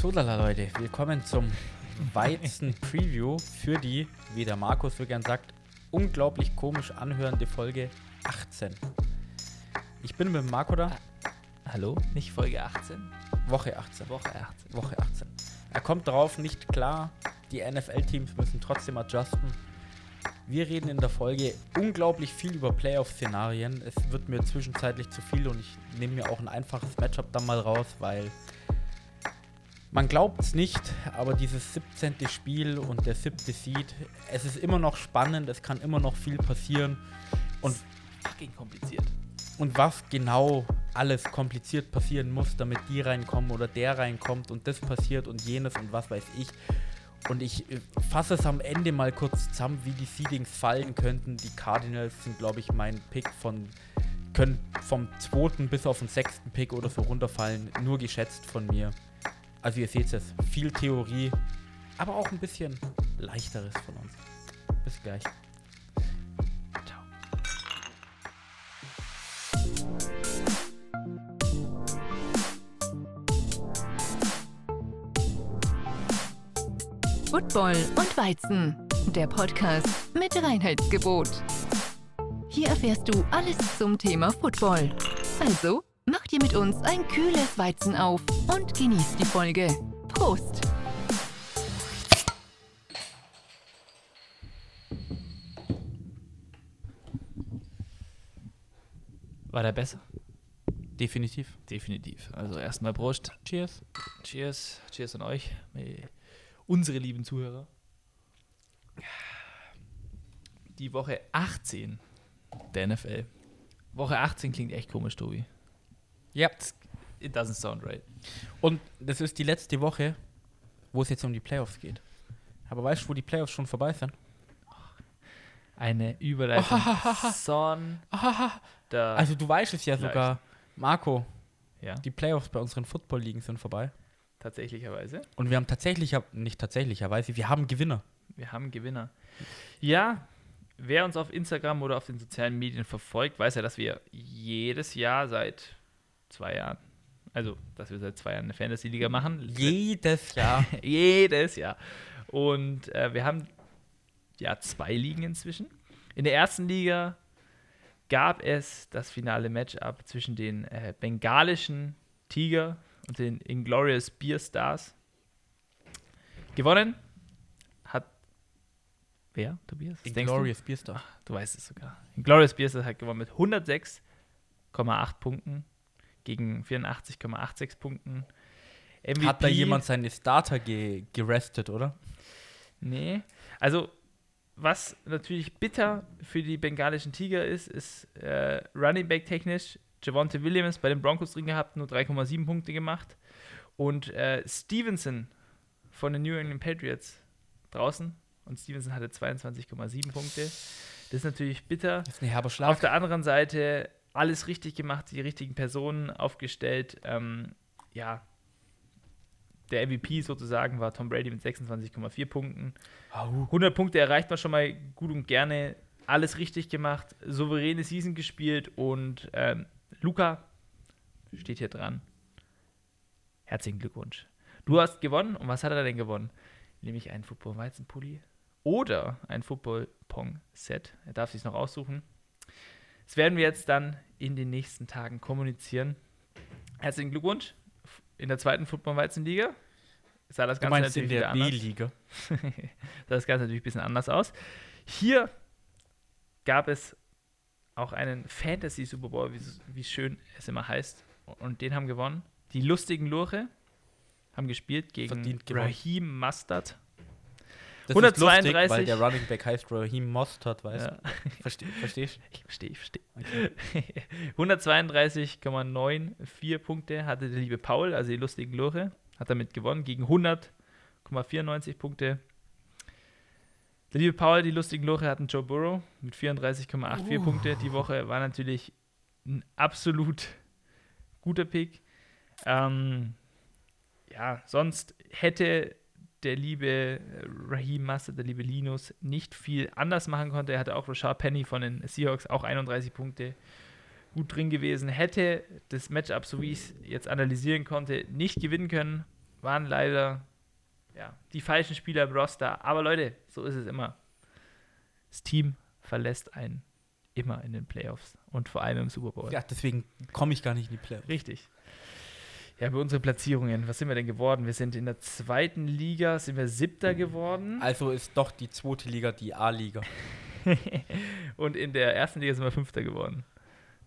So, lala Leute, willkommen zum Weizen-Preview für die, wie der Markus so gern sagt, unglaublich komisch anhörende Folge 18. Ich bin mit Marco da. Hallo? Nicht Folge 18? Woche 18. Woche 18. Woche 18. Er kommt darauf nicht klar. Die NFL-Teams müssen trotzdem adjusten. Wir reden in der Folge unglaublich viel über Playoff-Szenarien. Es wird mir zwischenzeitlich zu viel und ich nehme mir auch ein einfaches Matchup dann mal raus, weil man glaubt es nicht, aber dieses 17. Spiel und der siebte Seed, es ist immer noch spannend, es kann immer noch viel passieren. Und Fucking kompliziert. und was genau alles kompliziert passieren muss, damit die reinkommen oder der reinkommt und das passiert und jenes und was weiß ich. Und ich äh, fasse es am Ende mal kurz zusammen, wie die Seedings fallen könnten. Die Cardinals sind, glaube ich, mein Pick von, können vom zweiten bis auf den sechsten Pick oder so runterfallen, nur geschätzt von mir. Also ihr seht es, viel Theorie, aber auch ein bisschen leichteres von uns. Bis gleich. Football und Weizen, der Podcast mit Reinheitsgebot. Hier erfährst du alles zum Thema Football. Also, mach dir mit uns ein kühles Weizen auf und genieß die Folge. Prost! War der besser? Definitiv. Definitiv. Also erstmal Prost. Cheers. Cheers. Cheers an euch, unsere lieben Zuhörer. Die Woche 18 der NFL. Woche 18 klingt echt komisch, Tobi. Ja. It doesn't sound right. Und das ist die letzte Woche, wo es jetzt um die Playoffs geht. Aber weißt du, wo die Playoffs schon vorbei sind? Eine Überleitung. Son. Also du weißt es ja Vielleicht. sogar, Marco, ja, die Playoffs bei unseren Football-Ligen sind vorbei. tatsächlicherweise. Und wir haben tatsächlich, nicht tatsächlicherweise, wir haben Gewinner. Wir haben Gewinner. Ja, wer uns auf Instagram oder auf den sozialen Medien verfolgt, weiß ja, dass wir jedes Jahr seit zwei Jahren, also dass wir seit zwei Jahren eine Fantasy-Liga machen. Jedes Jahr. jedes Jahr. Und äh, wir haben ja zwei Ligen inzwischen. In der ersten Liga gab es das finale Matchup zwischen den äh, bengalischen Tiger und den Inglorious Beer Stars. Gewonnen hat wer, Tobias? Was denkst du? Glorious Beerstar. Du weißt es sogar. Glorious Beers hat gewonnen mit 106,8 Punkten gegen 84,86 Punkten. MVP, Hat da jemand seine Starter ge gerestet, oder? Nee. Also, was natürlich bitter für die bengalischen Tiger ist, ist äh, Running Back technisch. Javonte Williams bei den Broncos drin gehabt, nur 3,7 Punkte gemacht. Und äh, Stevenson von den New England Patriots draußen. Und Stevenson hatte 22,7 Punkte. Das ist natürlich bitter. Das ist ein herber Auf Schlag. der anderen Seite alles richtig gemacht, die richtigen Personen aufgestellt. Ähm, ja, der MVP sozusagen war Tom Brady mit 26,4 Punkten. Au. 100 Punkte erreicht man schon mal gut und gerne. Alles richtig gemacht, souveräne Season gespielt und ähm, Luca steht hier dran. Herzlichen Glückwunsch. Du hast gewonnen und was hat er denn gewonnen? Nämlich einen Football-Weizenpulli oder ein Football-Pong-Set. Er darf sich noch aussuchen. Das werden wir jetzt dann in den nächsten Tagen kommunizieren. Herzlichen Glückwunsch. In der zweiten Football-Weizen-Liga sah das Du Ganze meinst in natürlich der wieder anders. B-Liga. sah das Ganze natürlich ein bisschen anders aus. Hier gab es auch einen Fantasy Super Bowl, wie, wie schön es immer heißt. Und den haben gewonnen. Die lustigen Lurche haben gespielt gegen. Raheem Mustard. Das 132. ist lustig, weil der Running Back heißt Raheem Mostert, weißt Ja, du? Verste verstehst ich verstehe, ich verstehe. Okay. 132,94 Punkte hatte der liebe Paul, also die lustigen Lurche, hat damit gewonnen gegen 100,94 Punkte. Der liebe Paul, die lustigen Lurche hatten Joe Burrow mit 34,84 Uh. Punkte. Die Woche war natürlich ein absolut guter Pick. Ähm, ja, sonst hätte der liebe Raheem Master, der liebe Linus, nicht viel anders machen konnte. Er hatte auch Rashard Penny von den Seahawks, auch 31 Punkte gut drin gewesen. Hätte das Matchup, so wie ich es jetzt analysieren konnte, nicht gewinnen können. waren leider ja, die falschen Spieler im Roster. Aber Leute, so ist es immer. Das Team verlässt einen immer in den Playoffs und vor allem im Super Bowl. Ja, deswegen komme ich gar nicht in die Playoffs. Richtig. Ja, bei unseren Platzierungen, was sind wir denn geworden? Wir sind in der zweiten Liga, sind wir siebter geworden. Also ist doch die zweite Liga die A-Liga. und in der ersten Liga sind wir fünfter geworden.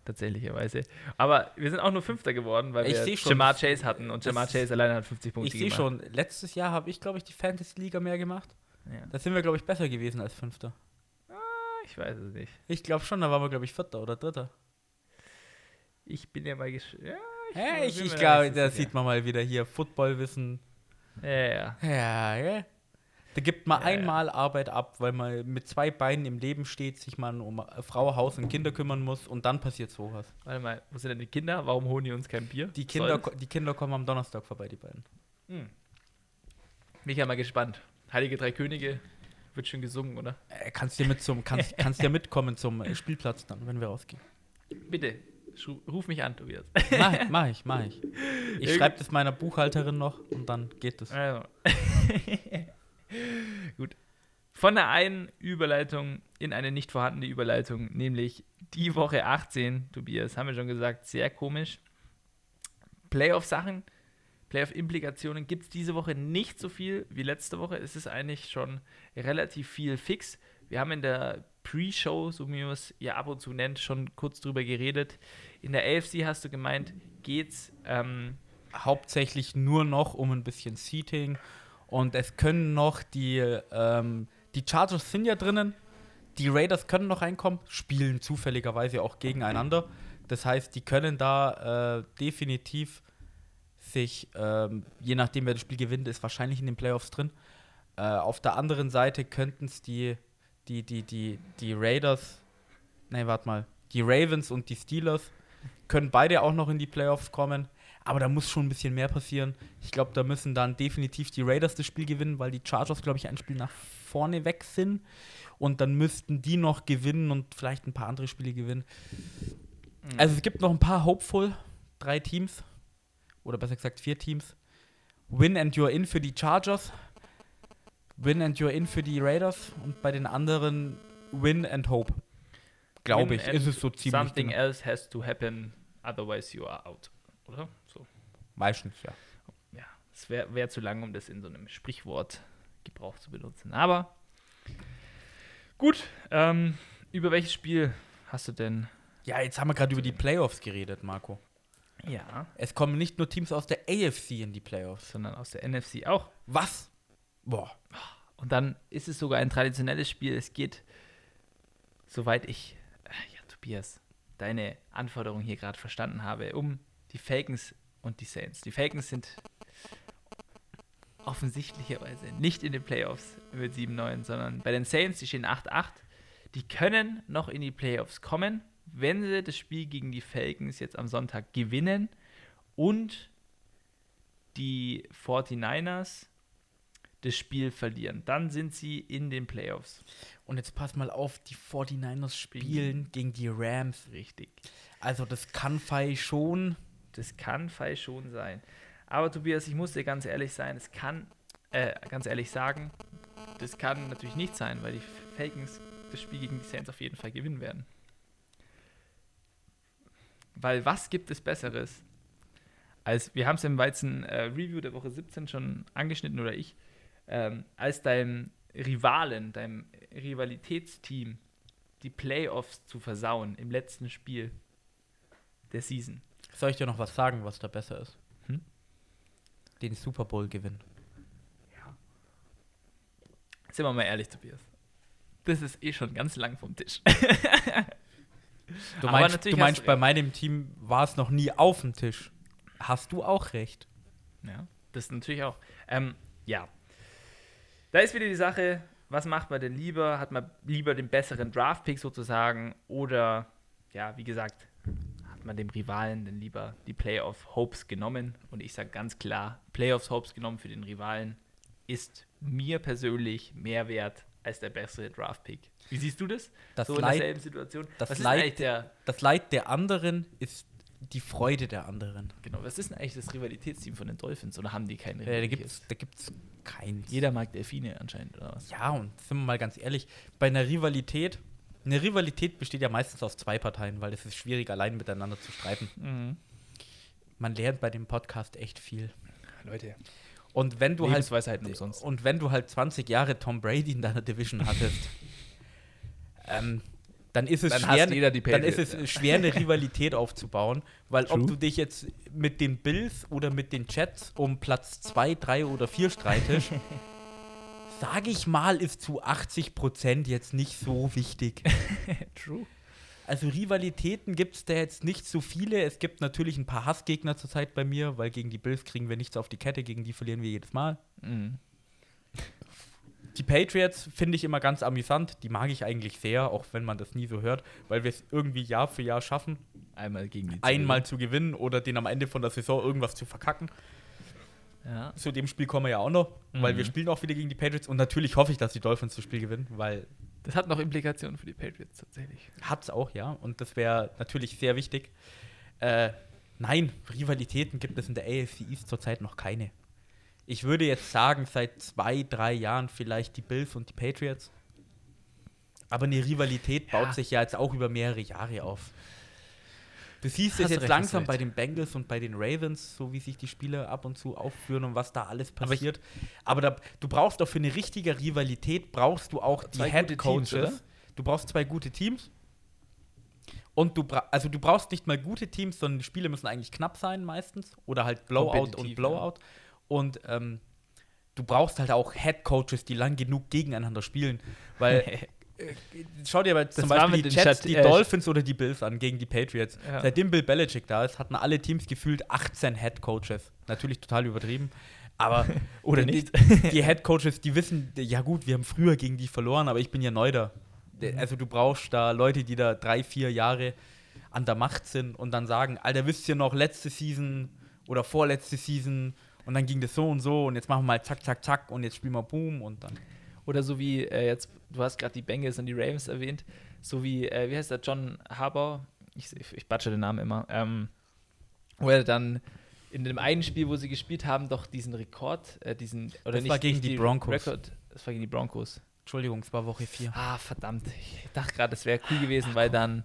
Tatsächlicherweise. Aber wir sind auch nur Fünfter geworden, weil Ich wir Jamar Chase hatten und Jamar Chase alleine hat 50 Punkte Ich sehe schon, letztes Jahr habe ich, glaube ich, die Fantasy-Liga mehr gemacht. Ja. Da sind wir, glaube ich, besser gewesen als Fünfter. Ich weiß es nicht. Ich glaube schon, da waren wir, glaube ich, Vierter oder Dritter. Ich bin ja mal gesch ja, Hä, ich ich glaube, da sieht man mal wieder hier Footballwissen. Ja, ja. Ja, ja. Da gibt man Ja, ja. einmal Arbeit ab, weil man mit zwei Beinen im Leben steht, sich man um Frau, Haus und Kinder kümmern muss und dann passiert sowas. Warte mal, wo sind denn die Kinder? Warum holen die uns kein Bier? Die Kinder, die Kinder kommen am Donnerstag vorbei, die beiden. Hm. Bin ich ja mal gespannt. Heilige Drei Könige wird schon gesungen, oder? Äh, kannst dir mit zum, kannst, kannst ja mitkommen zum äh, Spielplatz dann, wenn wir rausgehen. Bitte, ruf mich an, Tobias. Mach, mach ich, mach ich. Ich schreibe das meiner Buchhalterin noch und dann geht es. Also. Gut. Von der einen Überleitung in eine nicht vorhandene Überleitung, nämlich die Woche 18, Tobias, haben wir schon gesagt, sehr komisch. Playoff-Sachen, Playoff-Implikationen gibt es diese Woche nicht so viel wie letzte Woche. Es ist eigentlich schon relativ viel fix. Wir haben in der Pre-Show, so wie man es ja ab und zu nennt, schon kurz drüber geredet. In der AFC hast du gemeint, geht's ähm, Hauptsächlich nur noch um ein bisschen Seating und es können noch die, ähm, die Chargers sind ja drinnen, die Raiders können noch reinkommen, spielen zufälligerweise auch gegeneinander. Das heißt, die können da äh, definitiv sich, ähm, je nachdem wer das Spiel gewinnt, ist wahrscheinlich in den Playoffs drin. Äh, auf der anderen Seite könnten es die, die, die, die, die Raiders, nee, warte mal, die Ravens und die Steelers können beide auch noch in die Playoffs kommen. Aber da muss schon ein bisschen mehr passieren. Ich glaube, da müssen dann definitiv die Raiders das Spiel gewinnen, weil die Chargers, glaube ich, ein Spiel nach vorne weg sind. Und dann müssten die noch gewinnen und vielleicht ein paar andere Spiele gewinnen. Also es gibt noch ein paar Hopeful, drei Teams. Oder besser gesagt vier Teams. Win and you're in für die Chargers. Win and you're in für die Raiders. Und bei den anderen Win and Hope. Glaube ich, ist es so ziemlich. Something genau. else has to happen, otherwise you are out. Oder? So. Meistens, ja. Ja, es wäre wär zu lang, um das in so einem Sprichwort Gebrauch zu benutzen. Aber gut, ähm, über welches Spiel hast du denn? Ja, jetzt haben wir gerade über die Playoffs geredet, Marco. Ja. Es kommen nicht nur Teams aus der AFC in die Playoffs. Sondern aus der NFC auch. Was? Boah. Und dann ist es sogar ein traditionelles Spiel. Es geht, soweit ich, äh, ja, Tobias, deine Anforderung hier gerade verstanden habe, um die Falcons und die Saints. Die Falcons sind offensichtlicherweise nicht in den Playoffs mit 7-9, sondern bei den Saints, die stehen 8-8. Die können noch in die Playoffs kommen, wenn sie das Spiel gegen die Falcons jetzt am Sonntag gewinnen und die 49ers das Spiel verlieren. Dann sind sie in den Playoffs. Und jetzt pass mal auf, die 49ers spielen gegen die Rams. Richtig. Also das kann Fei schon. Das kann Fall schon sein. Aber Tobias, ich muss dir ganz ehrlich sein, es kann, äh, ganz ehrlich sagen, das kann natürlich nicht sein, weil die Falcons das Spiel gegen die Saints auf jeden Fall gewinnen werden. Weil was gibt es Besseres? Als, wir haben es im Weizen äh, Review der Woche 17 schon angeschnitten, oder ich, ähm, als deinem Rivalen, deinem Rivalitätsteam die Playoffs zu versauen im letzten Spiel der Season. Soll ich dir noch was sagen, was da besser ist? Hm? Den Super Bowl gewinnen. Sind wir mal ehrlich, Tobias. Das ist eh schon ganz lang vom Tisch. Du meinst, du meinst bei meinem Team war es noch nie auf dem Tisch. Hast du auch recht. Ja, das natürlich auch. Ähm, ja. Da ist wieder die Sache, was macht man denn lieber? Hat man lieber den besseren Draft-Pick sozusagen oder, ja, wie gesagt, hat man dem Rivalen denn lieber die Playoff-Hopes genommen? Und ich sage ganz klar, Playoffs-Hopes genommen für den Rivalen ist mir persönlich mehr wert als der bessere Draft-Pick. Wie siehst du das? Das so in Leid- derselben Situation? das Leid- der Das Leid der anderen ist die Freude der anderen. Genau, was ist denn eigentlich das Rivalitätsteam von den Dolphins? Oder haben die kein Äh, da Rivalität? gibt's, da gibt's keins. Jeder mag Delfine anscheinend, oder was? Ja, und sind wir mal ganz ehrlich, bei einer Rivalität, eine Rivalität besteht ja meistens aus zwei Parteien, weil es ist schwierig, allein miteinander zu streiten. Mhm. Man lernt bei dem Podcast echt viel. Leute, Und wenn du halt umsonst. und wenn du halt 20 Jahre Tom Brady in deiner Division hattest, ähm, dann ist es Dann schwer, jeder die dann ist es schwer, eine Rivalität aufzubauen, weil True. ob du dich jetzt mit den Bills oder mit den Jets um Platz 2, 3 oder 4 streitest, sage ich mal, ist zu 80 Prozent jetzt nicht so wichtig. True. Also Rivalitäten gibt es da jetzt nicht so viele. Es gibt natürlich ein paar Hassgegner zurzeit bei mir, weil gegen die Bills kriegen wir nichts auf die Kette, gegen die verlieren wir jedes Mal. Mhm. Die Patriots finde ich immer ganz amüsant. Die mag ich eigentlich sehr, auch wenn man das nie so hört, weil wir es irgendwie Jahr für Jahr schaffen, Einmal gegen die einmal zu gewinnen oder den am Ende von der Saison irgendwas zu verkacken. Ja. Zu dem Spiel kommen wir ja auch noch, weil Mhm. wir spielen auch wieder gegen die Patriots und natürlich hoffe ich, dass die Dolphins das Spiel gewinnen, weil Das hat noch Implikationen für die Patriots tatsächlich. hat's auch, ja, und das wäre natürlich sehr wichtig. Äh, nein, Rivalitäten gibt es in der AFC East zurzeit noch keine. Ich würde jetzt sagen, seit zwei, drei Jahren vielleicht die Bills und die Patriots. Aber eine Rivalität Ja. baut sich ja jetzt auch über mehrere Jahre auf. Du siehst es jetzt recht, langsam hast bei recht. den Bengals und bei den Ravens, so wie sich die Spiele ab und zu aufführen und was da alles passiert. Aber, da, du brauchst doch für eine richtige Rivalität, brauchst du auch die Head Coaches. Du brauchst zwei gute Teams. Und du, also du brauchst nicht mal gute Teams, sondern die Spiele müssen eigentlich knapp sein meistens. Oder halt Blowout und Blowout. Und ähm, du brauchst halt auch Head Coaches, die lang genug gegeneinander spielen. Weil, äh, schau dir aber zum war Beispiel die Jets, die äh, Dolphins oder die Bills an gegen die Patriots. Ja. Seitdem Bill Belichick da ist, hatten alle Teams gefühlt 18 Head Coaches. Natürlich total übertrieben. Aber Oder die, nicht. die Head Coaches, die wissen, ja gut, wir haben früher gegen die verloren, aber ich bin ja neu da. De- Also du brauchst da Leute, die da drei, vier Jahre an der Macht sind und dann sagen, Alter, wisst ihr noch, letzte Season oder vorletzte Season und dann ging das so und so und jetzt machen wir mal zack, zack, zack und jetzt spielen wir Boom und dann. Oder so wie äh, jetzt, du hast gerade die Bengals und die Ravens erwähnt, so wie, äh, wie heißt der, John Harbour, ich, ich, batsche den Namen immer, ähm, wo er dann in dem einen Spiel, wo sie gespielt haben, doch diesen Rekord, äh, diesen, oder Das nicht, war gegen nicht die Broncos. Rekord, das war gegen die Broncos. Entschuldigung, es war Woche 4. Ah, verdammt. Ich dachte gerade, das wäre cool gewesen, weil dann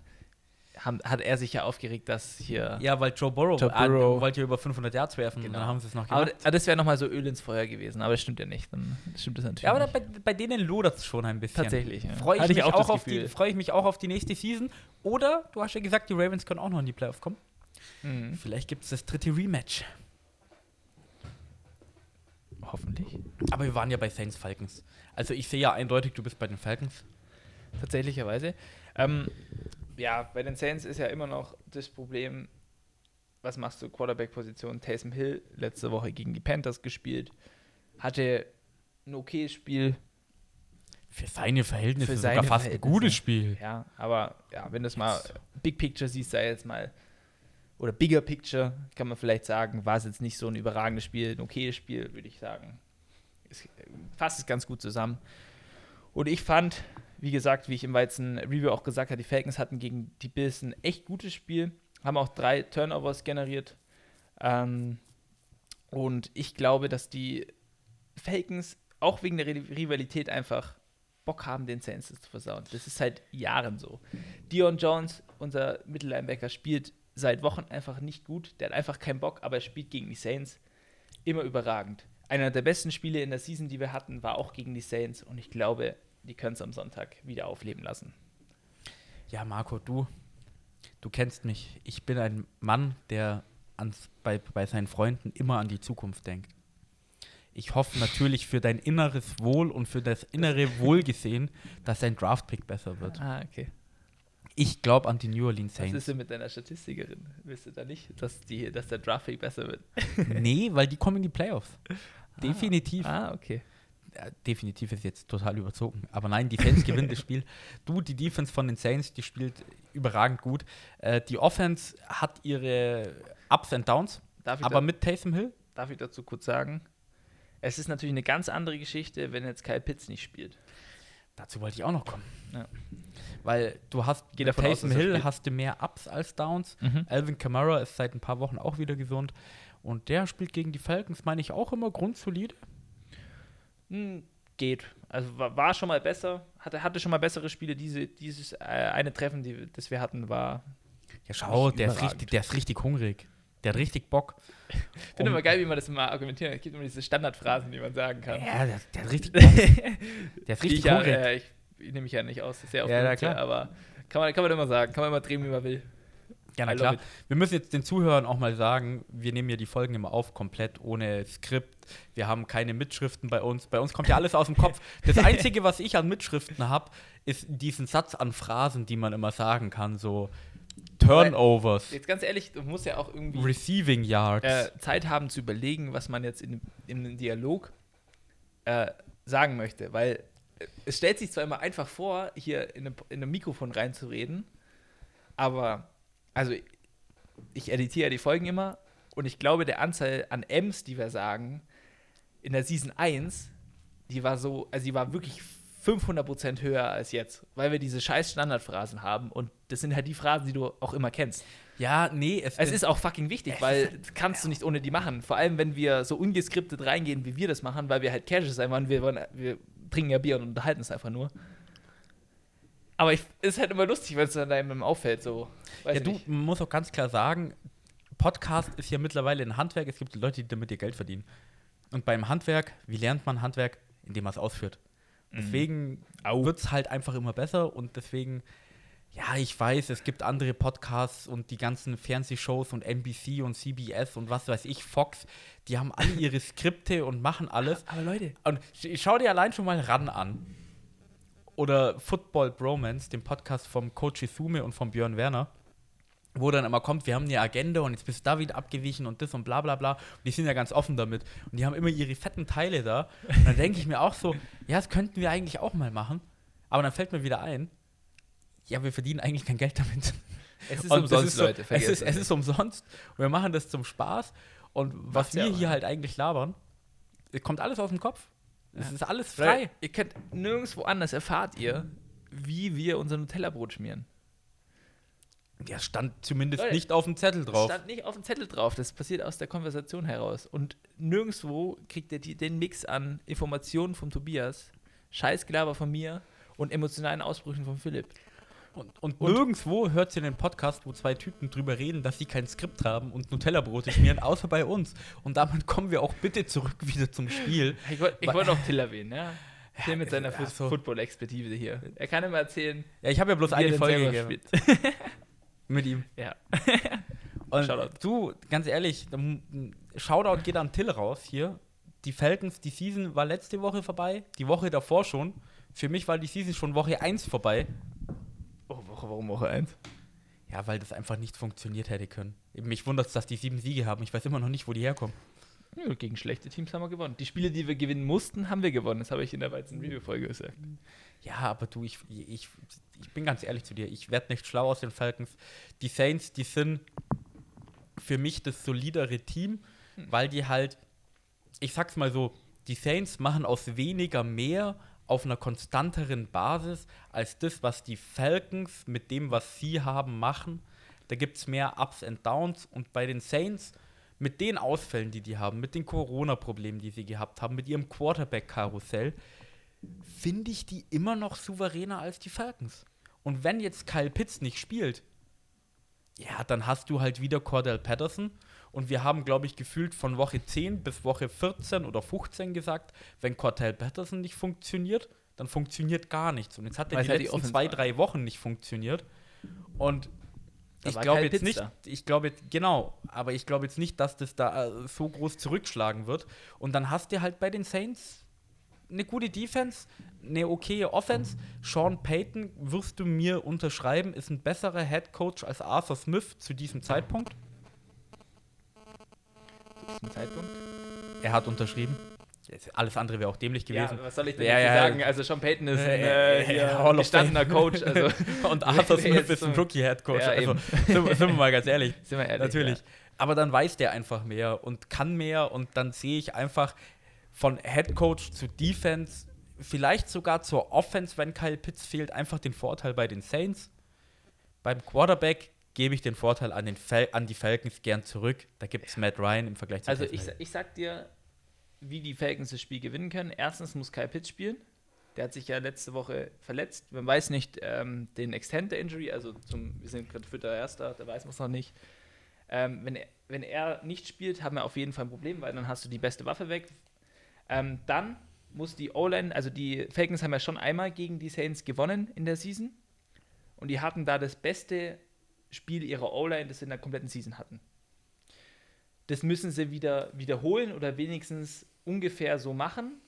haben, hat er sich ja aufgeregt, dass hier. Ja, weil Joe Burrow, Joe ah, Burrow. wollte ja über 500 Yards werfen und Genau. dann haben sie es noch gemacht. aber das wäre nochmal so Öl ins Feuer gewesen, aber das stimmt ja nicht. Dann stimmt das natürlich. Ja, aber bei, bei denen lodert es schon ein bisschen. Tatsächlich. Ja. Freue ich, Hatte mich auch auch auf die- freu ich mich auch auf die nächste Season. Oder, du hast ja gesagt, die Ravens können auch noch in die Playoffs kommen. Mhm. Vielleicht gibt es das dritte Rematch. Hoffentlich. Aber wir waren ja bei Saints Falcons. Also ich sehe ja eindeutig, du bist bei den Falcons. Tatsächlicherweise. Ähm, ja, bei den Saints ist ja immer noch das Problem, was machst du? Quarterback-Position. Taysom Hill letzte Woche gegen die Panthers gespielt. Hatte ein okayes Spiel. Für seine Verhältnisse Für sogar seine fast ein gutes Spiel. Ja, aber ja, wenn du es mal Big Picture siehst, sei jetzt mal, oder Bigger Picture, kann man vielleicht sagen, war es jetzt nicht so ein überragendes Spiel, ein okayes Spiel, würde ich sagen. Es fasst es ganz gut zusammen. Und ich fand, wie gesagt, wie ich im Weizen Review auch gesagt habe, die Falcons hatten gegen die Bills ein echt gutes Spiel, haben auch drei Turnovers generiert. Ähm, und ich glaube, dass die Falcons auch wegen der Ri- Rivalität einfach Bock haben, den Saints zu versauen. Das ist seit Jahren so. Dion Jones, unser Mittellinebacker, spielt seit Wochen einfach nicht gut. Der hat einfach keinen Bock, aber er spielt gegen die Saints immer überragend. Einer der besten Spiele in der Season, die wir hatten, war auch gegen die Saints und ich glaube, die können es am Sonntag wieder aufleben lassen. Ja, Marco, du, du kennst mich. Ich bin ein Mann, der ans, bei, bei seinen Freunden immer an die Zukunft denkt. Ich hoffe natürlich für dein inneres Wohl und für das innere Wohlgesehen, dass dein Draftpick besser wird. Ah, okay. Ich glaube an die New Orleans Was ist Saints. denn mit deiner Statistikerin? Willst du da nicht, dass, die, dass der Draftpick besser wird? nee, weil die kommen in die Playoffs. Definitiv. Ah, okay. Definitiv ist jetzt total überzogen. Aber nein, die Saints gewinnen das Spiel. Du, die Defense von den Saints, die spielt überragend gut. Äh, die Offense hat ihre Ups and Downs, aber da, mit Taysom Hill, darf ich dazu kurz sagen? Es ist natürlich eine ganz andere Geschichte, wenn jetzt Kyle Pitts nicht spielt. dazu wollte ich auch noch kommen. Ja. weil du hast Geh mit aus, Taysom er Hill hast du mehr Ups als Downs. Mhm. Alvin Kamara ist seit ein paar Wochen auch wieder gesund. Und der spielt gegen die Falcons, meine ich, auch immer grundsolide. Hm, geht. Also war, war schon mal besser, hatte, hatte schon mal bessere Spiele. Diese, dieses äh, eine Treffen, die, das wir hatten, war. Ja, schau, der ist, richtig, der ist richtig hungrig. Der hat richtig Bock. Ich finde immer geil, wie man das immer argumentiert. Es gibt immer diese Standardphrasen, die man sagen kann. Ja, der, der hat richtig Bock. Der ist richtig ich, ja, hungrig. äh, ich, ich nehme mich ja nicht aus, das ist sehr oft Ja, klar. aber kann man, kann man immer sagen, kann man immer drehen, wie man will. Ja, na klar. it. Wir müssen jetzt den Zuhörern auch mal sagen, wir nehmen ja die Folgen immer auf, komplett ohne Skript. Wir haben keine Mitschriften bei uns. Bei uns kommt ja alles aus dem Kopf. Das Einzige, was ich an Mitschriften habe, ist diesen Satz an Phrasen, die man immer sagen kann, so Turnovers, Jetzt ganz ehrlich, du musst ja auch irgendwie Receiving Yards. äh, Zeit haben zu überlegen, was man jetzt in, in einem Dialog äh, sagen möchte, weil äh, es stellt sich zwar immer einfach vor, hier in einem, in einem Mikrofon reinzureden, aber also ich editiere ja die Folgen immer und ich glaube, der Anzahl an M's, die wir sagen, in der Season 1, die war so, also die war wirklich 500% höher als jetzt, weil wir diese scheiß Standardphrasen haben und das sind halt die Phrasen, die du auch immer kennst. ja, nee, es, Es ist auch fucking wichtig, weil das kannst du nicht ohne die machen. Vor allem, wenn wir so ungeskriptet reingehen, wie wir das machen, weil wir halt casual sein wollen. Wir, wollen, wir trinken ja Bier und unterhalten es einfach nur. Aber es ist halt immer lustig, wenn es dann einem auffällt, so. Weiß Ja, du, nicht. man muss auch ganz klar sagen, Podcast ist ja mittlerweile ein Handwerk. Es gibt Leute, die damit ihr Geld verdienen. Und beim Handwerk, wie lernt man Handwerk? Indem man es ausführt. Deswegen wird es halt einfach immer besser und deswegen, ja, ich weiß, es gibt andere Podcasts und die ganzen Fernsehshows und NBC und CBS und was weiß ich, Fox, die haben alle ihre Skripte und machen alles. Aber Leute, Und sch- schau dir allein schon mal ran an. Oder Football Bromance, den Podcast vom Coach Isume und von Björn Werner, wo dann immer kommt, wir haben eine Agenda und jetzt bist du da wieder abgewichen und das und bla bla bla. Und die sind ja ganz offen damit. Und die haben immer ihre fetten Teile da. Und dann denke ich mir auch so, ja, das könnten wir eigentlich auch mal machen. Aber dann fällt mir wieder ein, ja, wir verdienen eigentlich kein Geld damit. es ist Und umsonst, es ist so, Leute. Es ist, es ist umsonst. Und wir machen das zum Spaß. Und was Macht's wir hier halt eigentlich labern, es kommt alles aus dem Kopf. Es Ja. ist alles Weil frei. Ihr könnt nirgendwo anders erfahrt ihr, wie wir unser Nutella-Brot schmieren. Der stand zumindest Leute, nicht auf dem Zettel drauf. stand nicht auf dem Zettel drauf. Das passiert aus der Konversation heraus. Und nirgendwo kriegt ihr die, den Mix an Informationen von Tobias, Scheißgelaber von mir und emotionalen Ausbrüchen von Philipp. Und, und, nirgendwo hört sie den Podcast, wo zwei Typen drüber reden, dass sie kein Skript haben und Nutella-Brote schmieren, außer bei uns. Und damit kommen wir auch bitte zurück wieder zum Spiel. Ich wollte wollt auch Till erwähnen, ja. Till mit seiner so. Football-Expertise hier. Er kann immer erzählen, Ja, ich habe ja bloß er eine Folge selber gegeben spielt. mit ihm. Ja. Und Shoutout. du, ganz ehrlich, Shoutout geht an Till raus hier. Die Falcons, die Season war letzte Woche vorbei, die Woche davor schon. Für mich war die Season schon Woche 1 vorbei. Oh, Woche, warum Woche 1? Ja, weil das einfach nicht funktioniert hätte können. Mich wundert es, dass die sieben Siege haben. Ich weiß immer noch nicht, wo die herkommen. Ja, gegen schlechte Teams haben wir gewonnen. Die Spiele, die wir gewinnen mussten, haben wir gewonnen. Das habe ich in der Weizen Review-Folge gesagt. Ja, aber du, ich, ich, ich bin ganz ehrlich zu dir. Ich werde nicht schlau aus den Falcons. Die Saints, die sind für mich das solidere Team, weil die halt, ich sag's mal so, die Saints machen aus weniger mehr auf einer konstanteren Basis als das, was die Falcons mit dem, was sie haben, machen. Da gibt es mehr Ups and Downs und bei den Saints mit den Ausfällen, die die haben, mit den Corona-Problemen, die sie gehabt haben, mit ihrem Quarterback-Karussell, finde ich die immer noch souveräner als die Falcons. Und wenn jetzt Kyle Pitts nicht spielt, ja, dann hast du halt wieder Cordell Patterson. Und wir haben, glaube ich, gefühlt von Woche 10 bis Woche 14 oder 15 gesagt, wenn Cordell Patterson nicht funktioniert, dann funktioniert gar nichts. Und jetzt hat er die halt die letzten zwei, drei Wochen nicht funktioniert. Und Da ich glaube jetzt Pitts nicht, ich glaube jetzt, genau, aber ich glaube jetzt nicht, dass das da äh, so groß zurückschlagen wird. Und dann hast du halt bei den Saints eine gute Defense, eine okaye Offense. Sean Payton, wirst du mir unterschreiben, ist ein besserer Head Coach als Arthur Smith zu diesem Zeitpunkt. Ist ein Zeitpunkt. Er hat unterschrieben. Alles andere wäre auch dämlich gewesen. Ja, was soll ich denn Ja, ja, sagen? Also Sean Payton ist ein Äh, gestandener. Coach. Also Und Arthur Smith ist ein so- Rookie Head Coach. Ja, also, sind, wir- sind wir mal ganz ehrlich. sind wir ehrlich. Natürlich. Aber dann weiß der einfach mehr und kann mehr und dann sehe ich einfach von Head Coach zu Defense vielleicht sogar zur Offense, wenn Kyle Pitts fehlt, einfach den Vorteil bei den Saints. Beim Quarterback gebe ich den Vorteil an, den Fal an die Falcons gern zurück. Da gibt es Matt Ryan im Vergleich zu Also ich, ich sag dir, wie die Falcons das Spiel gewinnen können. Erstens muss Kyle Pitts spielen. Der hat sich ja letzte Woche verletzt. Man weiß nicht ähm, den Extent der Injury, also zum, wir sind gerade vierter Erster, da weiß man es noch nicht. Ähm, wenn, er, wenn er nicht spielt, haben wir auf jeden Fall ein Problem, weil dann hast du die beste Waffe weg. Ähm, dann muss die O-Line, also die Falcons haben ja schon einmal gegen die Saints gewonnen in der Season. Und die hatten da das beste Spiel ihrer O-Line, das sie in der kompletten Season hatten. Das müssen sie wieder wiederholen oder wenigstens ungefähr so machen,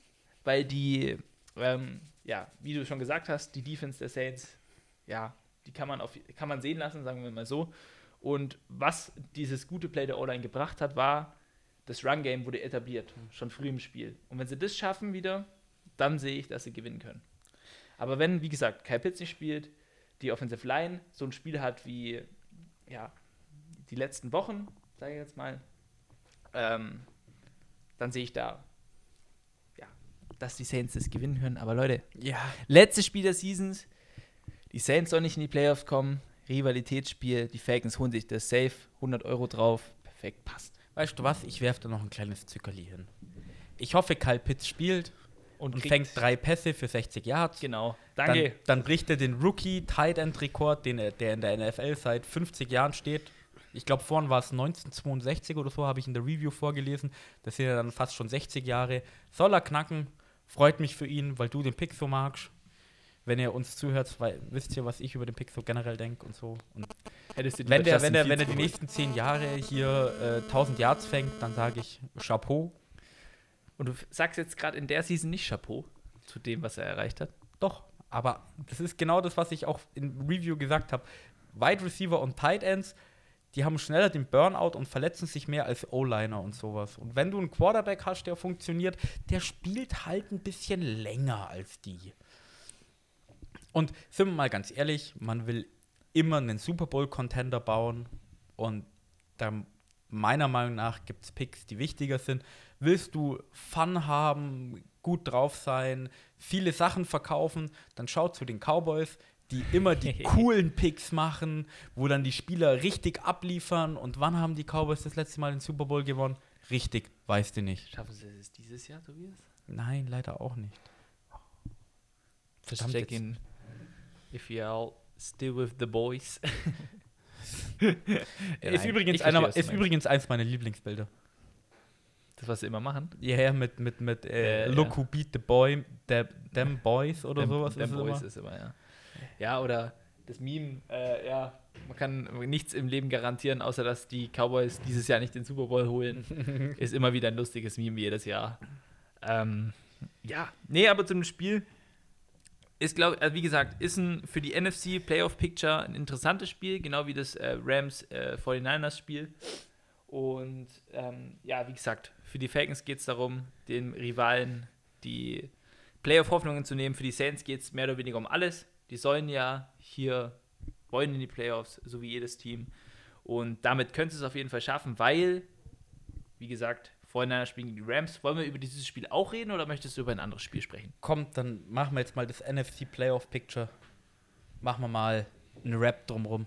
weil die, ähm, ja, wie du schon gesagt hast, die Defense der Saints, ja, die kann man, auf, kann man sehen lassen, sagen wir mal so. Und was dieses gute Play der O-Line gebracht hat, war, das Run-Game wurde etabliert, schon früh im Spiel. Und wenn sie das schaffen wieder, dann sehe ich, dass sie gewinnen können. Aber wenn, wie gesagt, Kyle Pitts nicht spielt, die Offensive Line so ein Spiel hat wie, ja, die letzten Wochen, sage ich jetzt mal, ähm, dann sehe ich da, ja, dass die Saints das gewinnen können. Aber Leute, ja, letztes Spiel der Seasons, die Saints sollen nicht in die Playoffs kommen, Rivalitätsspiel, die Falcons holen sich das safe, 100 Euro drauf, perfekt, passt. weißt du was? Ich werfe da noch ein kleines Zückerli hin. Ich hoffe, Kyle Pitts spielt und, kriegt- fängt drei Pässe für 60 Yards. Genau, Dann, danke. dann bricht er den Rookie-Tight-End-Rekord, den er- der in der NFL seit 50 Jahren steht. Ich glaube, vorhin war es 1962 oder so, habe ich in der Review vorgelesen. Das sind ja dann fast schon 60 Jahre. Soll er knacken? Freut mich für ihn, weil du den Pick so magst. Wenn ihr uns zuhört, weil, wisst ihr, was ich über den Pick so generell denke und so. Und Hättest du wenn der, wenn, der, wenn er die nächsten 10 Jahre hier äh, 1000 Yards fängt, dann sage ich Chapeau. Und du sagst jetzt gerade in der Season nicht Chapeau zu dem, was er erreicht hat. Doch, aber das ist genau das, was ich auch in Review gesagt habe. Wide Receiver und Tight Ends, die haben schneller den Burnout und verletzen sich mehr als O-Liner und sowas. Und wenn du einen Quarterback hast, der funktioniert, der spielt halt ein bisschen länger als die. Und sind wir mal ganz ehrlich, man will immer einen Super Bowl-Contender bauen und da meiner Meinung nach gibt es Picks, die wichtiger sind. Willst du Fun haben, gut drauf sein, viele Sachen verkaufen, dann schau zu den Cowboys, die immer die coolen Picks machen, wo dann die Spieler richtig abliefern. Und wann haben die Cowboys das letzte Mal den Super Bowl gewonnen? Richtig, weißt du nicht. Schaffen sie es dieses Jahr, Tobias? Nein, leider auch nicht. Verdammt, Just checking if you all still with the boys. ist, Nein, übrigens, einer, verstehe, ist übrigens eins meiner Lieblingsbilder. Das, was sie immer machen. Ja, yeah, mit, mit, mit äh, Ja, ja. Look who beat the boy, the, them boys oder Dem- sowas. dem ist Boys immer. ist immer, ja. Ja, oder das Meme, äh, ja, man kann nichts im Leben garantieren, außer dass die Cowboys dieses Jahr nicht den Super Bowl holen. ist immer wieder ein lustiges Meme wie jedes Jahr. Ähm, ja, nee, aber zum Spiel ist, glaube ich, also wie gesagt, ist ein für die NFC Playoff Picture ein interessantes Spiel, genau wie das äh, Rams äh, 49ers Spiel. Und ähm, ja, wie gesagt, für die Falcons geht es darum, den Rivalen die Playoff-Hoffnungen zu nehmen. Für die Saints geht es mehr oder weniger um alles. Die sollen ja hier, wollen in die Playoffs, so wie jedes Team. Und damit können sie es auf jeden Fall schaffen, weil, wie gesagt, vorhin spielen gegen die Rams. Wollen wir über dieses Spiel auch reden oder möchtest du über ein anderes Spiel sprechen? Kommt, dann machen wir jetzt mal das NFC Playoff Picture. Machen wir mal einen Rap drumrum.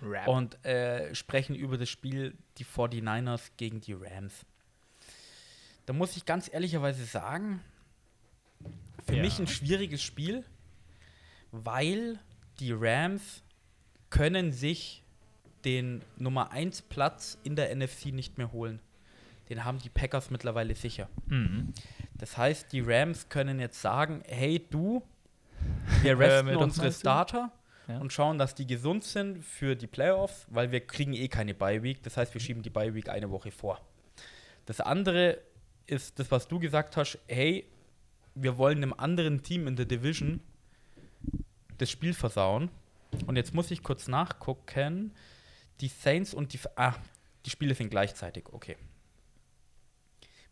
Rap. Und äh, sprechen über das Spiel die 49ers gegen die Rams. Da muss ich ganz ehrlicherweise sagen, für Ja. mich ein schwieriges Spiel, weil die Rams können sich den Nummer 1 Platz in der NFC nicht mehr holen. Den haben die Packers mittlerweile sicher. Mhm. Das heißt, die Rams können jetzt sagen, hey du, wir resten unsere. Starter Ja. und schauen, dass die gesund sind für die Playoffs, weil wir kriegen eh keine Bye-Week. Das heißt, wir schieben die Bye-Week eine Woche vor. Das andere ist das, was du gesagt hast, hey, wir wollen einem anderen Team in der Division das Spiel versauen. Und jetzt muss ich kurz nachgucken. Die Saints und die... Ah, die Spiele sind gleichzeitig, okay.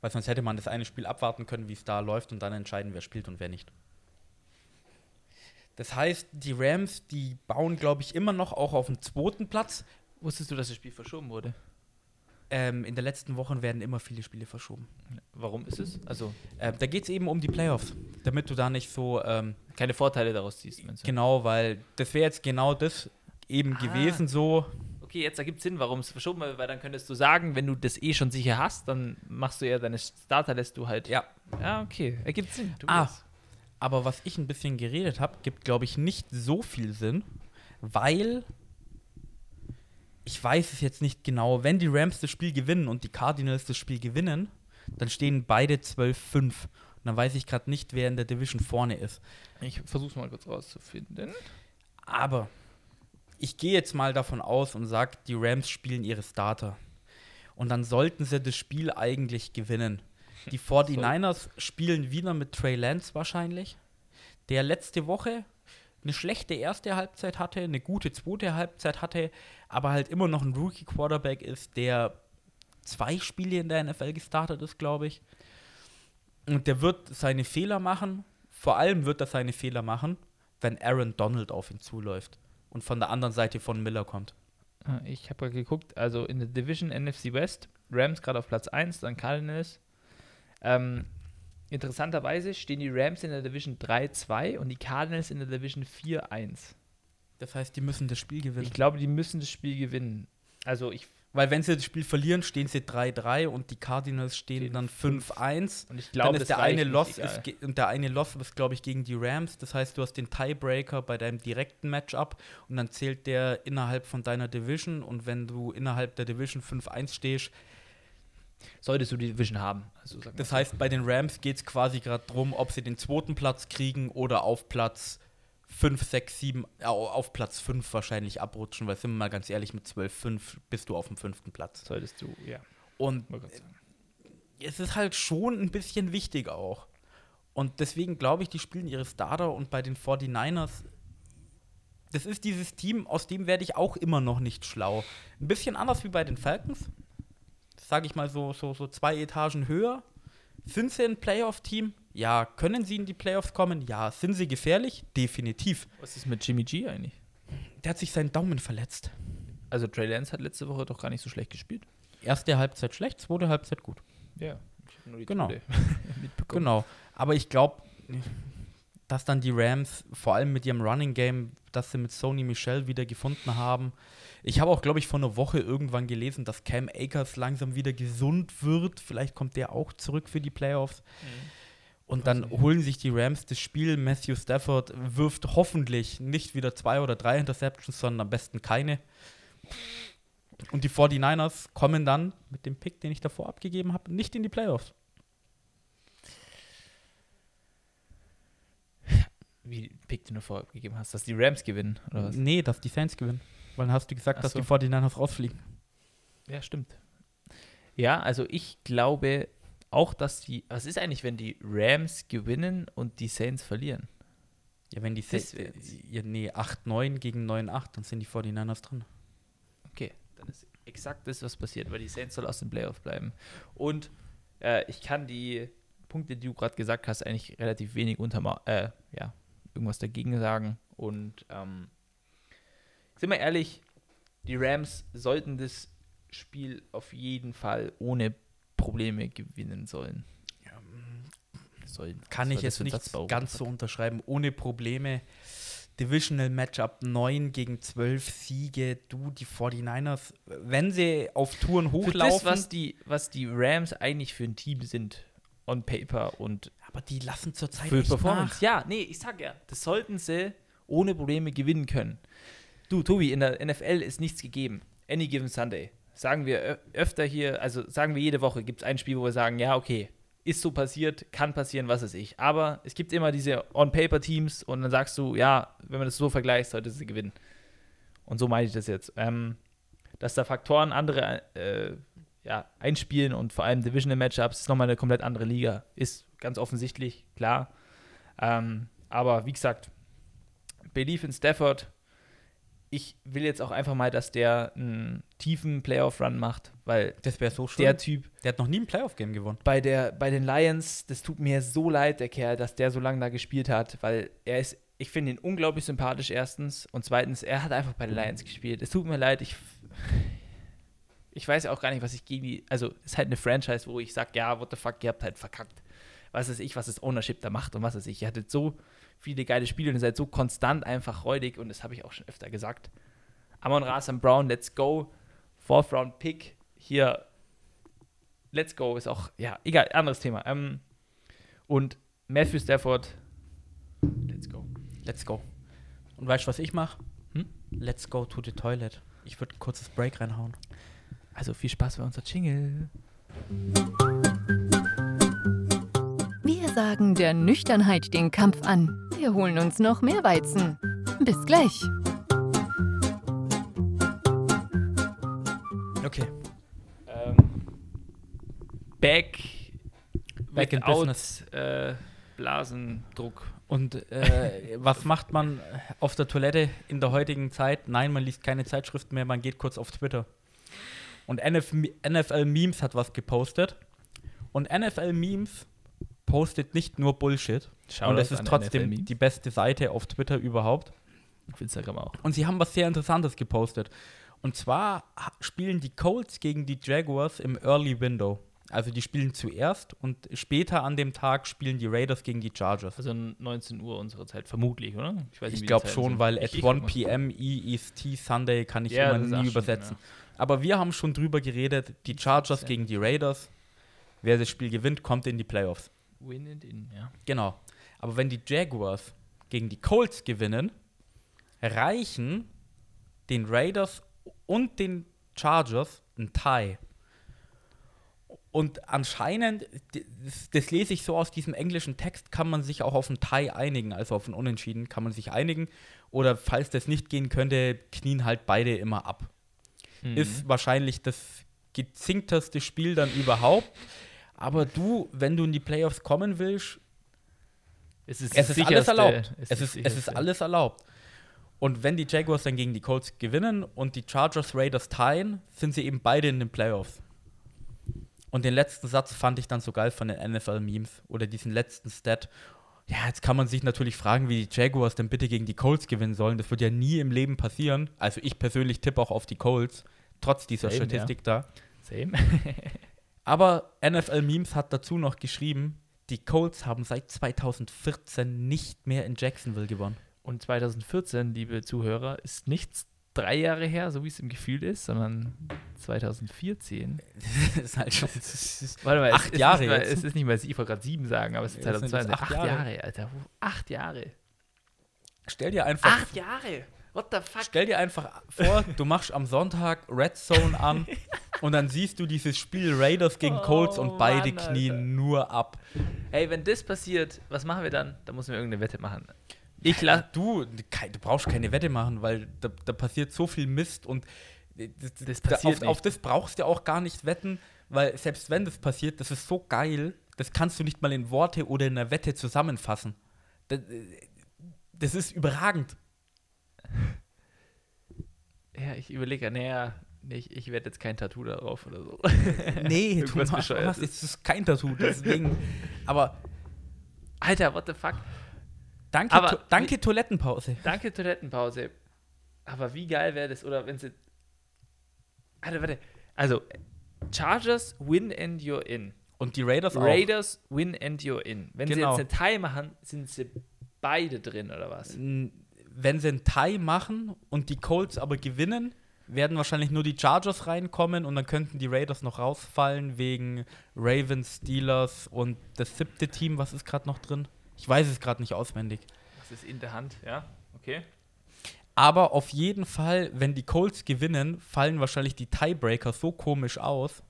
Weil sonst hätte man das eine Spiel abwarten können, wie es da läuft und dann entscheiden, wer spielt und wer nicht. Das heißt, die Rams, die bauen, glaube ich, immer noch auch auf den zweiten Platz. Wusstest du, dass das Spiel verschoben wurde? Ähm, in den letzten Wochen werden immer viele Spiele verschoben. Warum ist es? Also Ähm, da geht es eben um die Playoffs, damit du da nicht so, ähm, keine Vorteile daraus ziehst. genau, weil das wäre jetzt genau das eben Ah. gewesen so. Okay, jetzt ergibt Sinn, warum es verschoben wird, weil dann könntest du sagen, wenn du das eh schon sicher hast, dann machst du ja deine Starter, lässt du halt. Ja. Ja, okay, ergibt Sinn. Du Ah. weißt. Aber was ich ein bisschen geredet habe, gibt, glaube ich, nicht so viel Sinn, weil ich weiß es jetzt nicht genau. Wenn die Rams das Spiel gewinnen und die Cardinals das Spiel gewinnen, dann stehen beide 12-5. Und dann weiß ich gerade nicht, wer in der Division vorne ist. Ich versuch's mal kurz rauszufinden. Aber ich gehe jetzt mal davon aus und sage, die Rams spielen ihre Starter. Und dann sollten sie das Spiel eigentlich gewinnen. Die 49ers spielen wieder mit Trey Lance wahrscheinlich, der letzte Woche eine schlechte erste Halbzeit hatte, eine gute zweite Halbzeit hatte, aber halt immer noch ein Rookie-Quarterback ist, der zwei Spiele in der NFL gestartet ist, glaube ich. Und der wird seine Fehler machen. Vor allem wird er seine Fehler machen, wenn Aaron Donald auf ihn zuläuft und von der anderen Seite von Miller kommt. Ah, Ich habe geguckt, also in der Division NFC West, Rams gerade auf Platz 1, dann Cardinals. Ähm, interessanterweise stehen die Rams in der Division 3-2 und die Cardinals in der Division 4-1. Das heißt, die müssen das Spiel gewinnen. Ich glaube, die müssen das Spiel gewinnen. Also ich Weil wenn sie das Spiel verlieren, stehen sie 3-3 und die Cardinals stehen Stehen dann 5-1. und ich Dann glaube, der eine Loss ist, und der eine Loss ist, glaube ich, gegen die Rams. Das heißt, du hast den Tiebreaker bei deinem direkten Matchup und dann zählt der innerhalb von deiner Division. Und wenn du innerhalb der Division 5-1 stehst, solltest du die Division haben. Also das heißt, bei den Rams geht es quasi gerade darum, ob sie den zweiten Platz kriegen oder auf Platz 5, 6, 7, äh, auf Platz 5 wahrscheinlich abrutschen, weil sind wir mal ganz ehrlich, mit 12, 5 bist du auf dem fünften Platz. solltest du, ja, Und es ist halt schon ein bisschen wichtig auch. Und deswegen glaube ich, die spielen ihre Starter und bei den 49ers, das ist dieses Team, aus dem werde ich auch immer noch nicht schlau. Ein bisschen anders wie bei den Falcons. Sage ich mal so, so, so zwei Etagen höher. Sind sie ein Playoff-Team? Ja. Können sie in die Playoffs kommen? Ja. Sind sie gefährlich? Definitiv. Was ist mit Jimmy G eigentlich? Der hat sich seinen Daumen verletzt. Also Trey Lance hat letzte Woche doch gar nicht so schlecht gespielt. Erste Halbzeit schlecht, zweite Halbzeit gut. Ja, ich habe nur die Genau. mitbekommen. Genau. Aber ich glaube, dass dann die Rams, vor allem mit ihrem Running Game, dass sie mit Sony Michel wieder gefunden haben. Ich habe auch, glaube ich, vor einer Woche irgendwann gelesen, dass Cam Akers langsam wieder gesund wird. Vielleicht kommt der auch zurück für die Playoffs. Und dann holen sich die Rams das Spiel. Matthew Stafford wirft hoffentlich nicht wieder zwei oder drei Interceptions, sondern am besten keine. Und die 49ers kommen dann mit dem Pick, den ich davor abgegeben habe, nicht in die Playoffs. Wie Pick den du vorher gegeben hast, dass die Rams gewinnen, oder was? Nee, dass die Saints gewinnen. Weil dann hast du gesagt, Ach dass so. die 49ers rausfliegen. Ja, stimmt. Ja, also ich glaube auch, dass die. Was ist eigentlich, wenn die Rams gewinnen und die Saints verlieren? Ja, wenn die Saints, wär's. ja, nee, 8-9 gegen 9-8, dann sind die 49ers drin. Okay, dann ist exakt das, was passiert, weil die Saints soll aus dem Playoff bleiben. Und äh, ich kann die Punkte, die du gerade gesagt hast, eigentlich relativ wenig unter äh, ja, irgendwas dagegen sagen. Und ähm, sind wir ehrlich, die Rams sollten das Spiel auf jeden Fall ohne Probleme gewinnen sollen. sollen. Kann ich jetzt für nicht ganz so unterschreiben. Ohne Probleme. Divisional Matchup 9 gegen 12 Siege. Du, die 49ers, wenn sie auf Touren Für hochlaufen. das, was die, was die Rams eigentlich für ein Team sind, on paper und aber die lassen zurzeit für nicht Performance. nach. Ja, nee, ich sag ja, das sollten sie ohne Probleme gewinnen können. Du, Tobi, in der NFL ist nichts gegeben. Any given Sunday. Sagen wir öfter hier, also sagen wir jede Woche, gibt es ein Spiel, wo wir sagen, ja, okay, ist so passiert, kann passieren, was weiß ich. Aber es gibt immer diese On-Paper-Teams und dann sagst du, ja, wenn man das so vergleicht, sollte sie gewinnen. Und so meine ich das jetzt. Ähm, dass da Faktoren andere äh, ja, einspielen und vor allem Divisional Matchups ist nochmal eine komplett andere Liga. Ist ganz offensichtlich, klar. Ähm, aber wie gesagt, Belief in Stafford. Ich will jetzt auch einfach mal, dass der einen tiefen Playoff-Run macht, weil Das wäre so schön. der Der, Typ hat noch nie ein Playoff-Game gewonnen. bei, der, bei den Lions, das tut mir so leid, der Kerl, dass der so lange da gespielt hat, weil er ist, ich finde ihn unglaublich sympathisch, erstens. Und zweitens, er hat einfach bei den Lions gespielt. Es tut mir leid, ich. Ich weiß auch gar nicht, was ich gegen die. Also, es ist halt eine Franchise, wo ich sage, ja, what the fuck, ihr habt halt verkackt. Was weiß ich, was das Ownership da macht und was weiß ich. Ihr hattet so viele geile Spiele und ihr seid so konstant einfach räudig und das habe ich auch schon öfter gesagt. Amon Rasan Brown, let's go. Fourth Round Pick. Hier, let's go ist auch, ja, egal, anderes Thema. Ähm, und Matthew Stafford, let's go. Let's go. Und weißt du, was ich mache? Hm? Let's go to the toilet. Ich würde ein kurzes Break reinhauen. Also viel Spaß bei unser Jingle. Wir sagen der Nüchternheit den Kampf an. Wir holen uns noch mehr Weizen. Bis gleich. Okay. Ähm, back, Back in without, business. Äh, Blasendruck. Und äh, was macht man auf der Toilette in der heutigen Zeit? Nein, man liest keine Zeitschriften mehr, man geht kurz auf Twitter. Und NF NFL Memes hat was gepostet. Und NFL Memes postet nicht nur Bullshit. Und es ist trotzdem die beste Seite auf Twitter überhaupt. Auf Instagram auch. Und sie haben was sehr Interessantes gepostet. Und zwar spielen die Colts gegen die Jaguars im Early Window. Also die spielen zuerst und später an dem Tag spielen die Raiders gegen die Chargers. Also 19 Uhr unserer Zeit, vermutlich, oder? weiß nicht, wie Ich die glaube schon, sind. weil Ich- at ich 1 guck mal. p.m. EST Sunday kann ich Ja, immer das nie schon, übersetzen. Aber wir haben schon drüber geredet, die Chargers Ja. gegen die Raiders. Wer das Spiel gewinnt, kommt in die Playoffs. Win and in, ja. Genau. Aber wenn die Jaguars gegen die Colts gewinnen, reichen den Raiders und den Chargers ein Tie. Und anscheinend, das, das lese ich so aus diesem englischen Text, kann man sich auch auf ein Tie einigen, also auf ein Unentschieden kann man sich einigen. Oder falls das nicht gehen könnte, knien halt beide immer ab. Mhm. Ist wahrscheinlich das gezinkteste Spiel dann überhaupt. Aber du, wenn du in die Playoffs kommen willst, es ist, es ist alles erlaubt. Es, das ist, es ist alles erlaubt. Und wenn die Jaguars dann gegen die Colts gewinnen und die Chargers Raiders teilen, sind sie eben beide in den Playoffs. Und den letzten Satz fand ich dann so geil von den NFL-Memes oder diesen letzten Stat. Ja, jetzt kann man sich natürlich fragen, wie die Jaguars denn bitte gegen die Colts gewinnen sollen. Das wird ja nie im Leben passieren. Also ich persönlich tippe auch auf die Colts, trotz dieser Same, Statistik da. Same. Aber NFL Memes hat dazu noch geschrieben, die Colts haben seit 2014 nicht mehr in Jacksonville gewonnen. Und 2014, liebe Zuhörer, ist nichts drei Jahre her, so wie es im Gefühl ist, sondern 2014. das ist halt schon. Das ist, Warte mal, Acht es, es Jahre ist nicht mal, jetzt. es ist nicht mal, ich wollte gerade sieben sagen, aber es ist Ja, das sind 2020. jetzt Acht, acht Jahre. Jahre. Alter. Acht Jahre. stell dir einfach. Acht Jahre. What the fuck? Stell dir einfach vor, du machst am Sonntag Red Zone an und dann siehst du dieses Spiel Raiders gegen Colts Oh, und beide Mann, knien Alter. nur ab. Hey, wenn das passiert, was machen wir dann? Da müssen wir irgendeine Wette machen. Ich lasse. Du, du brauchst keine Wette machen, weil da, da passiert so viel Mist und das, Das da- passiert auf, nicht. auf das brauchst du auch gar nicht wetten, weil selbst wenn das passiert, das ist so geil, das kannst du nicht mal in Worte oder in einer Wette zusammenfassen. Das, das ist überragend. Ja, ich überlege, naja, ich, ich werde jetzt kein Tattoo darauf oder so. Nee, du machst, Bescheuertes. es ist kein Tattoo, deswegen. Aber Alter, what the fuck? danke, Aber to danke Toilettenpause. Danke, Toilettenpause. Aber wie geil wäre das, oder wenn sie. Alter, warte. Also, Chargers win and you're in. Und die Raiders auch. Raiders win and you're in. Wenn Genau. sie jetzt eine Tie machen, sind sie beide drin, oder was? Wenn sie einen Tie machen und die Colts aber gewinnen, werden wahrscheinlich nur die Chargers reinkommen und dann könnten die Raiders noch rausfallen wegen Ravens, Steelers und das siebte Team, was ist gerade noch drin? Ich weiß es gerade nicht auswendig. Das ist in der Hand, ja? Okay. Aber auf jeden Fall, wenn die Colts gewinnen, fallen wahrscheinlich die Tiebreaker so komisch aus,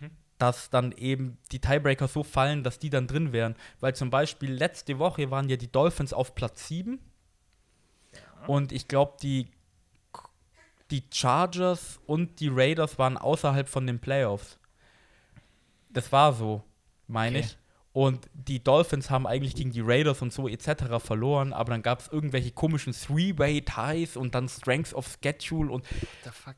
Mhm. dass dann eben die Tiebreaker so fallen, dass die dann drin wären. Weil zum Beispiel letzte Woche waren ja die Dolphins auf Platz 7 und ich glaube, die, die Chargers und die Raiders waren außerhalb von den Playoffs. Das war so, meine Okay. ich. Und die Dolphins haben eigentlich gegen die Raiders und so etc. verloren, aber dann gab es irgendwelche komischen Three-Way-Ties und dann Strengths of Schedule und, What the fuck?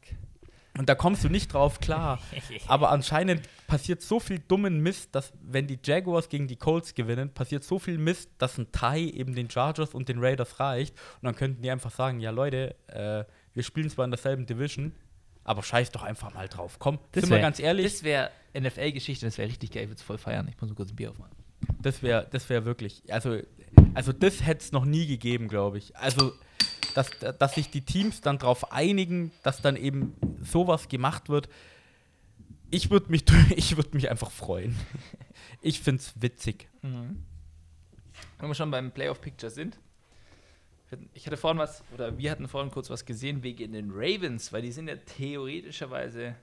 und da kommst du nicht drauf klar. aber anscheinend passiert so viel dummen Mist, dass wenn die Jaguars gegen die Colts gewinnen, passiert so viel Mist, dass ein Tie eben den Chargers und den Raiders reicht. Und dann könnten die einfach sagen, ja Leute, äh, wir spielen zwar in derselben Division, Aber scheiß doch einfach mal drauf. Komm, Das sind wir ganz ehrlich. Das wäre NFL-Geschichte, das wäre richtig geil. Ich würde es voll feiern. Ich muss nur kurz ein Bier aufmachen. Das wäre das wär wirklich, also, also das hätte es noch nie gegeben, glaube ich. Also, dass, dass sich die Teams dann darauf einigen, dass dann eben sowas gemacht wird. Ich würde mich, ich würd mich einfach freuen. Ich finde es witzig. Wenn wir schon beim Playoff Picture sind. Wir hatten- Ich hatte vorhin was, oder wir hatten vorhin kurz was gesehen wegen den Ravens, weil die sind ja theoretischerweise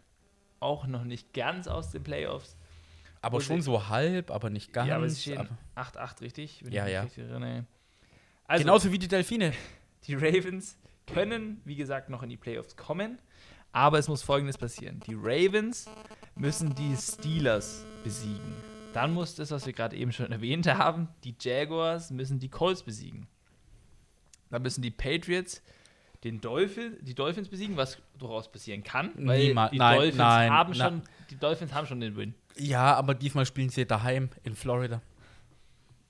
auch noch nicht ganz aus den Playoffs. Aber schon so halb, aber nicht ganz. ja, aber sie stehen aber- 8-8, richtig? Ja, ja. richtig. Also, Genauso wie die Delfine. die Ravens können, wie gesagt, noch in die Playoffs kommen. Aber es muss folgendes passieren: Die Ravens müssen die Steelers besiegen. Dann muss das, was wir gerade eben schon erwähnt haben, die Jaguars müssen die Colts besiegen. Dann müssen die Patriots den Dolphin, die Dolphins besiegen, was durchaus passieren kann, weil Niemals. die Nein, Dolphins nein, haben schon, die Dolphins haben schon den Win. Ja, aber diesmal spielen sie daheim in Florida.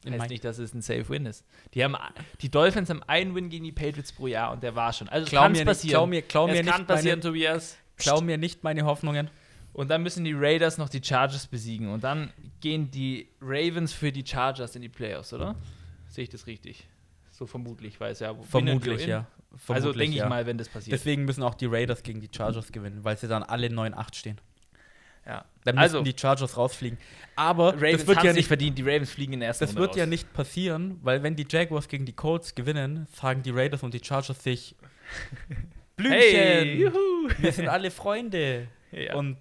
Heißt Mike. nicht, dass es ein Safe Win ist. Die, haben, die Dolphins haben einen Win gegen die Patriots pro Jahr und der war schon. Also kann mir es nicht- passieren. klau mir- klau es mir kann nicht passieren, meine- Tobias. Klau mir nicht meine Hoffnungen. Und dann müssen die Raiders noch die Chargers besiegen. Und dann gehen die Ravens für die Chargers in die Playoffs, oder? Sehe ich das richtig? So vermutlich, weil es ja Vermutlich, ja. Also Vermutlich, denke ich ja. mal, wenn das passiert. Deswegen müssen auch die Raiders gegen die Chargers gewinnen, weil sie dann alle 9-8 stehen. ja. Dann müssen Also, die Chargers rausfliegen. Aber Ravens das wird ja nicht verdient. Die Ravens fliegen in der ersten Das Runde wird ja raus. nicht passieren, weil wenn die Jaguars gegen die Colts gewinnen, sagen die Raiders und die Chargers sich Blümchen, Hey, juhu. wir sind alle Freunde. Ja, Und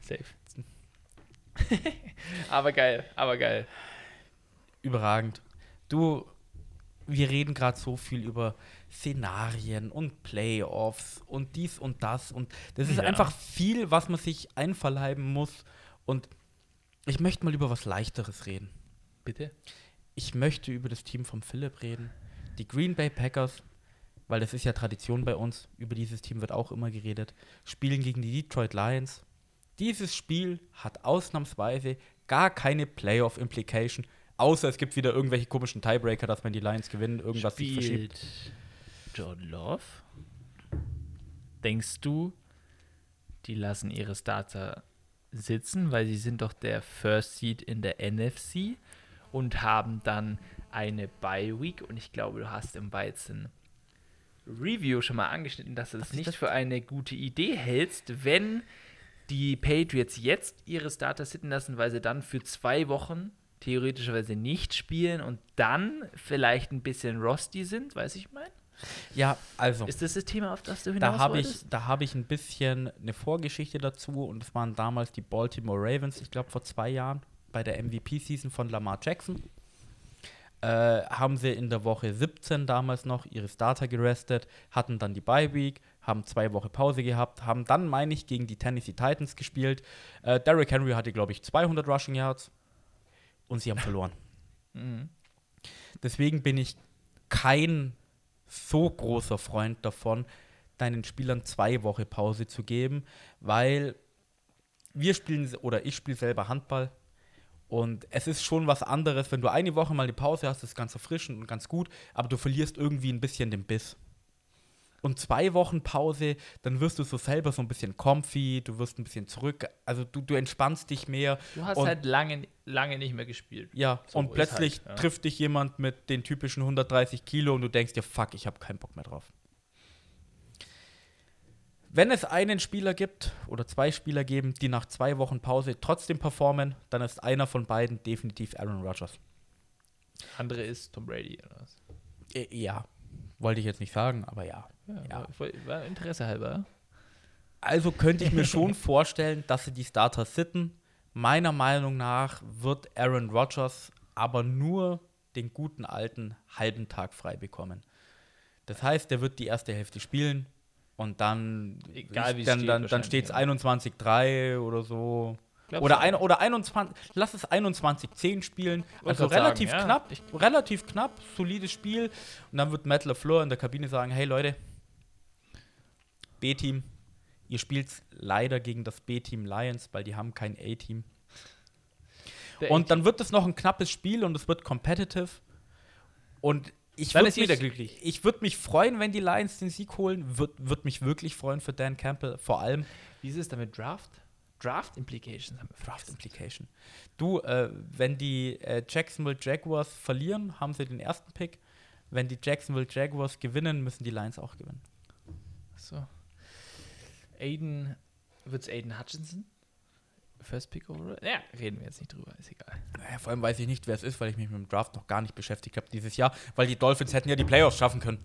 safe. aber geil, aber geil. überragend. Du, wir reden gerade so viel über Szenarien und Playoffs und dies und das und das ist Ja. einfach viel, was man sich einverleiben muss und ich möchte mal über was leichteres reden. Bitte? Ich möchte über das Team von Philipp reden. Die Green Bay Packers, weil das ist ja Tradition bei uns, über dieses Team wird auch immer geredet, spielen gegen die Detroit Lions. Dieses Spiel hat ausnahmsweise gar keine Playoff-Implication, außer es gibt wieder irgendwelche komischen Tiebreaker, dass wenn die Lions gewinnen, irgendwas sich verschiebt. John Love? Denkst du, die lassen ihre Starter sitzen, weil sie sind doch der First Seed in der NFC und haben dann eine Bye Week und ich glaube, du hast im Weizen Review schon mal angeschnitten, dass du das ich nicht das- für eine gute Idee hältst, wenn die Patriots jetzt ihre Starter sitten lassen, weil sie dann für zwei Wochen theoretischerweise nicht spielen und dann vielleicht ein bisschen rusty sind, weiß ich mein? Ja, also. Ist das das Thema, auf das du hinaus Da habe ich, da ich ein bisschen eine Vorgeschichte dazu und es waren damals die Baltimore Ravens, ich glaube vor zwei Jahren, bei der MVP-Season von Lamar Jackson. Äh, haben sie in der Woche 17 damals noch ihre Starter gerestet, hatten dann die Bye Week, haben zwei Wochen Pause gehabt, haben dann, meine ich, gegen die Tennessee Titans gespielt. Äh, Derrick Henry hatte, glaube ich, 200 Rushing Yards und sie haben verloren. Mhm. Deswegen bin ich kein so großer Freund davon, deinen Spielern zwei Wochen Pause zu geben, weil wir spielen oder ich spiele selber Handball und es ist schon was anderes, wenn du eine Woche mal die Pause hast, ist ganz erfrischend und ganz gut, aber du verlierst irgendwie ein bisschen den Biss. Und zwei Wochen Pause, dann wirst du so selber so ein bisschen comfy, du wirst ein bisschen zurück, also du, du entspannst dich mehr. Du hast halt lange, lange nicht mehr gespielt. Ja, So und plötzlich halt, ja. trifft dich jemand mit den typischen 130 Kilo und du denkst dir, fuck, ich habe keinen Bock mehr drauf. Wenn es einen Spieler gibt oder zwei Spieler geben, die nach zwei Wochen Pause trotzdem performen, dann ist einer von beiden definitiv Aaron Rodgers. Andere ist Tom Brady oder was? Äh, ja, wollte ich jetzt nicht sagen, aber ja. Ja, Ja. War, war Interesse halber. Also könnte ich mir schon vorstellen, dass sie die Starter sitten. Meiner Meinung nach wird Aaron Rodgers aber nur den guten alten halben Tag frei bekommen. Das heißt, er wird die erste Hälfte spielen und dann Egal, wie es dann, steht, dann, dann steht es ja. 21-3 oder so. Glaubst Oder, ein, oder 21, lass es 21-10 spielen. Also relativ sagen, ja. knapp, Ich- relativ knapp, solides Spiel. Und dann wird Matt LaFleur in der Kabine sagen, hey Leute, B-Team, ihr spielt leider gegen das B-Team Lions, weil die haben kein A-Team. Und dann wird es noch ein knappes Spiel und es wird competitive. Und ich Dann ist jeder mich, glücklich. Ich würde mich freuen, wenn die Lions den Sieg holen. Würde würd mich wirklich freuen für Dan Campbell. Vor allem Wie ist es damit Draft? Draft Implications Draft. Implication. Du, äh, wenn die äh, Jacksonville Jaguars verlieren, haben sie den ersten Pick. Wenn die Jacksonville Jaguars gewinnen, müssen die Lions auch gewinnen. So. Aiden, wird es Aiden Hutchinson? First Pick overall? Ja, reden wir jetzt nicht drüber, ist egal. Naja, vor allem weiß ich nicht, wer es ist, weil ich mich mit dem Draft noch gar nicht beschäftigt habe dieses Jahr, weil die Dolphins hätten ja die Playoffs schaffen können.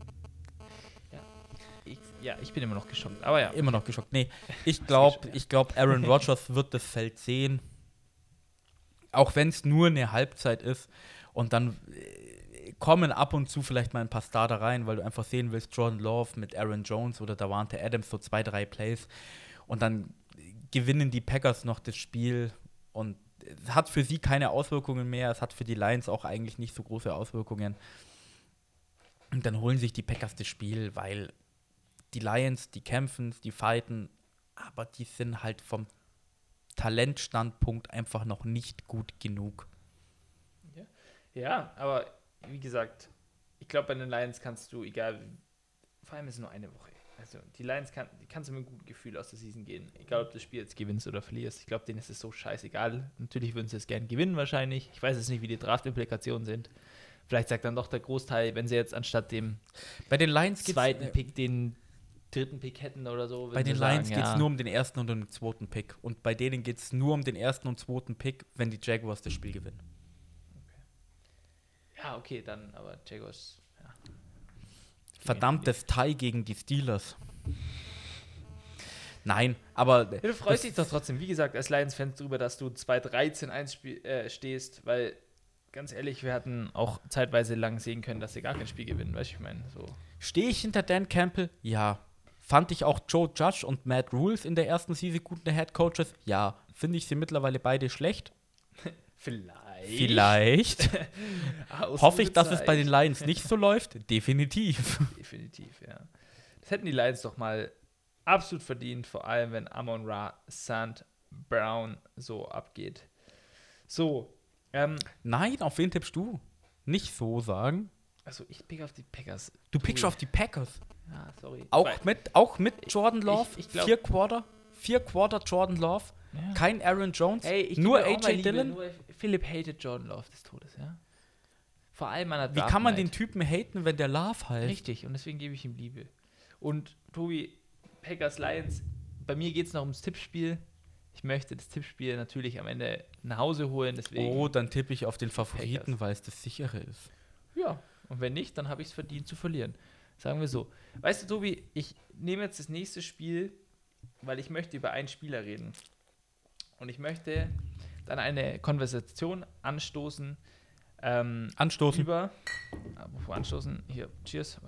Ich, ja, ich bin immer noch geschockt. Aber ja. Immer noch geschockt. Nee, ich glaube, ich glaube, Aaron Rodgers wird das Feld sehen. Auch wenn es nur eine Halbzeit ist. Und dann äh, kommen ab und zu vielleicht mal ein paar Starter rein, weil du einfach sehen willst, Jordan Love mit Aaron Jones oder Davante Adams, so zwei, drei Plays. Und dann gewinnen die Packers noch das Spiel. Und es hat für sie keine Auswirkungen mehr. Es hat für die Lions auch eigentlich nicht so große Auswirkungen. Und dann holen sich die Packers das Spiel, weil die Lions, die kämpfen, die fighten, aber die sind halt vom Talentstandpunkt einfach noch nicht gut genug. Ja, aber wie gesagt, ich glaube, bei den Lions kannst du, egal, vor allem ist es nur eine Woche. Also die Lions kann, die kannst du mit einem guten Gefühl aus der Season gehen. Egal, ob du das Spiel jetzt gewinnst oder verlierst. Ich glaube, denen ist es so scheißegal. Natürlich würden sie es gerne gewinnen wahrscheinlich. Ich weiß jetzt nicht, wie die Draft-Implikationen sind. Vielleicht sagt dann doch der Großteil, wenn sie jetzt anstatt dem Bei den Lions geht zweiten es Pick den dritten Pick hätten oder so. bei den Lions sagen, geht's ja, nur um den ersten und um den zweiten Pick. Und bei denen geht es nur um den ersten und zweiten Pick, wenn die Jaguars das Spiel gewinnen. Ja, okay, dann, aber Jaguars. Ja. Verdammtes Tie gegen die Steelers. Nein, aber Ja, du freust dich doch trotzdem, wie gesagt, als Lions-Fan drüber, dass du 2-13-1 spiel- äh, stehst, weil, ganz ehrlich, wir hatten auch zeitweise lang sehen können, dass sie gar kein Spiel gewinnen, weißt du, ich meine, so. stehe ich hinter Dan Campbell? Ja. Fand ich auch Joe Judge und Matt Rules in der ersten Season gute Head Coaches? Ja. Finde ich sie mittlerweile beide schlecht? Vielleicht. Vielleicht. Hoffe ich, dass es bei den Lions nicht so läuft? Definitiv. Definitiv, ja. Das hätten die Lions doch mal absolut verdient, vor allem wenn Amon Ra Sand Brown so abgeht. So, ähm, Nein, auf wen tippst du? Nicht so sagen. also ich pick auf die Packers. Du pickst auf die Packers. Ja, sorry. Auch Weil- mit, auch mit Jordan Love. ich glaub- vier Quarter. Vier Quarter Jordan Love. Ja. Kein Aaron Jones. Hey, nur AJ Dillon. Nur Philipp hatet Jordan Love des Todes, ja. Vor allem an der Wie kann man den Typen haten, wenn der Love heißt? Richtig, und deswegen gebe ich ihm Liebe. Und Tobi, Packers Lions, bei mir geht es noch ums Tippspiel. Ich möchte das Tippspiel natürlich am Ende nach Hause holen, deswegen. Oh, dann tippe ich auf den Favoriten, weil es das sichere ist. Ja, und wenn nicht, dann habe ich es verdient zu verlieren. Sagen wir so. Weißt du, Tobi, ich nehme jetzt das nächste Spiel, weil ich möchte über einen Spieler reden. Und ich möchte dann eine Konversation anstoßen. Ähm, Anstoßen. über. Wovor anstoßen? Hier, cheers.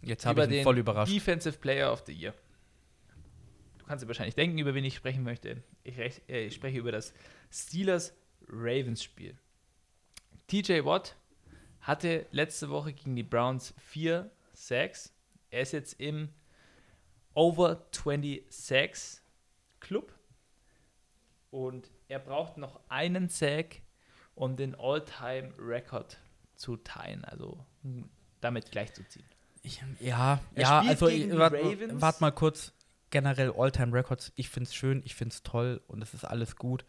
Jetzt habe ich ihn den voll überrascht. Defensive Player of the Year. Du kannst dir wahrscheinlich denken, über wen ich sprechen möchte. Ich, rech- äh, ich spreche über das Steelers-Ravens-Spiel. TJ Watt hatte letzte Woche gegen die Browns 4 Sacks. Er ist jetzt im Over 20 Sacks Club. Und er braucht noch einen Sack, um den All-Time-Record zu teilen. Also hm, damit gleichzuziehen. Ich, ja, Er ja, also warte wart mal kurz. Generell All-Time Records, ich finde es schön, ich finde es toll und es ist alles gut.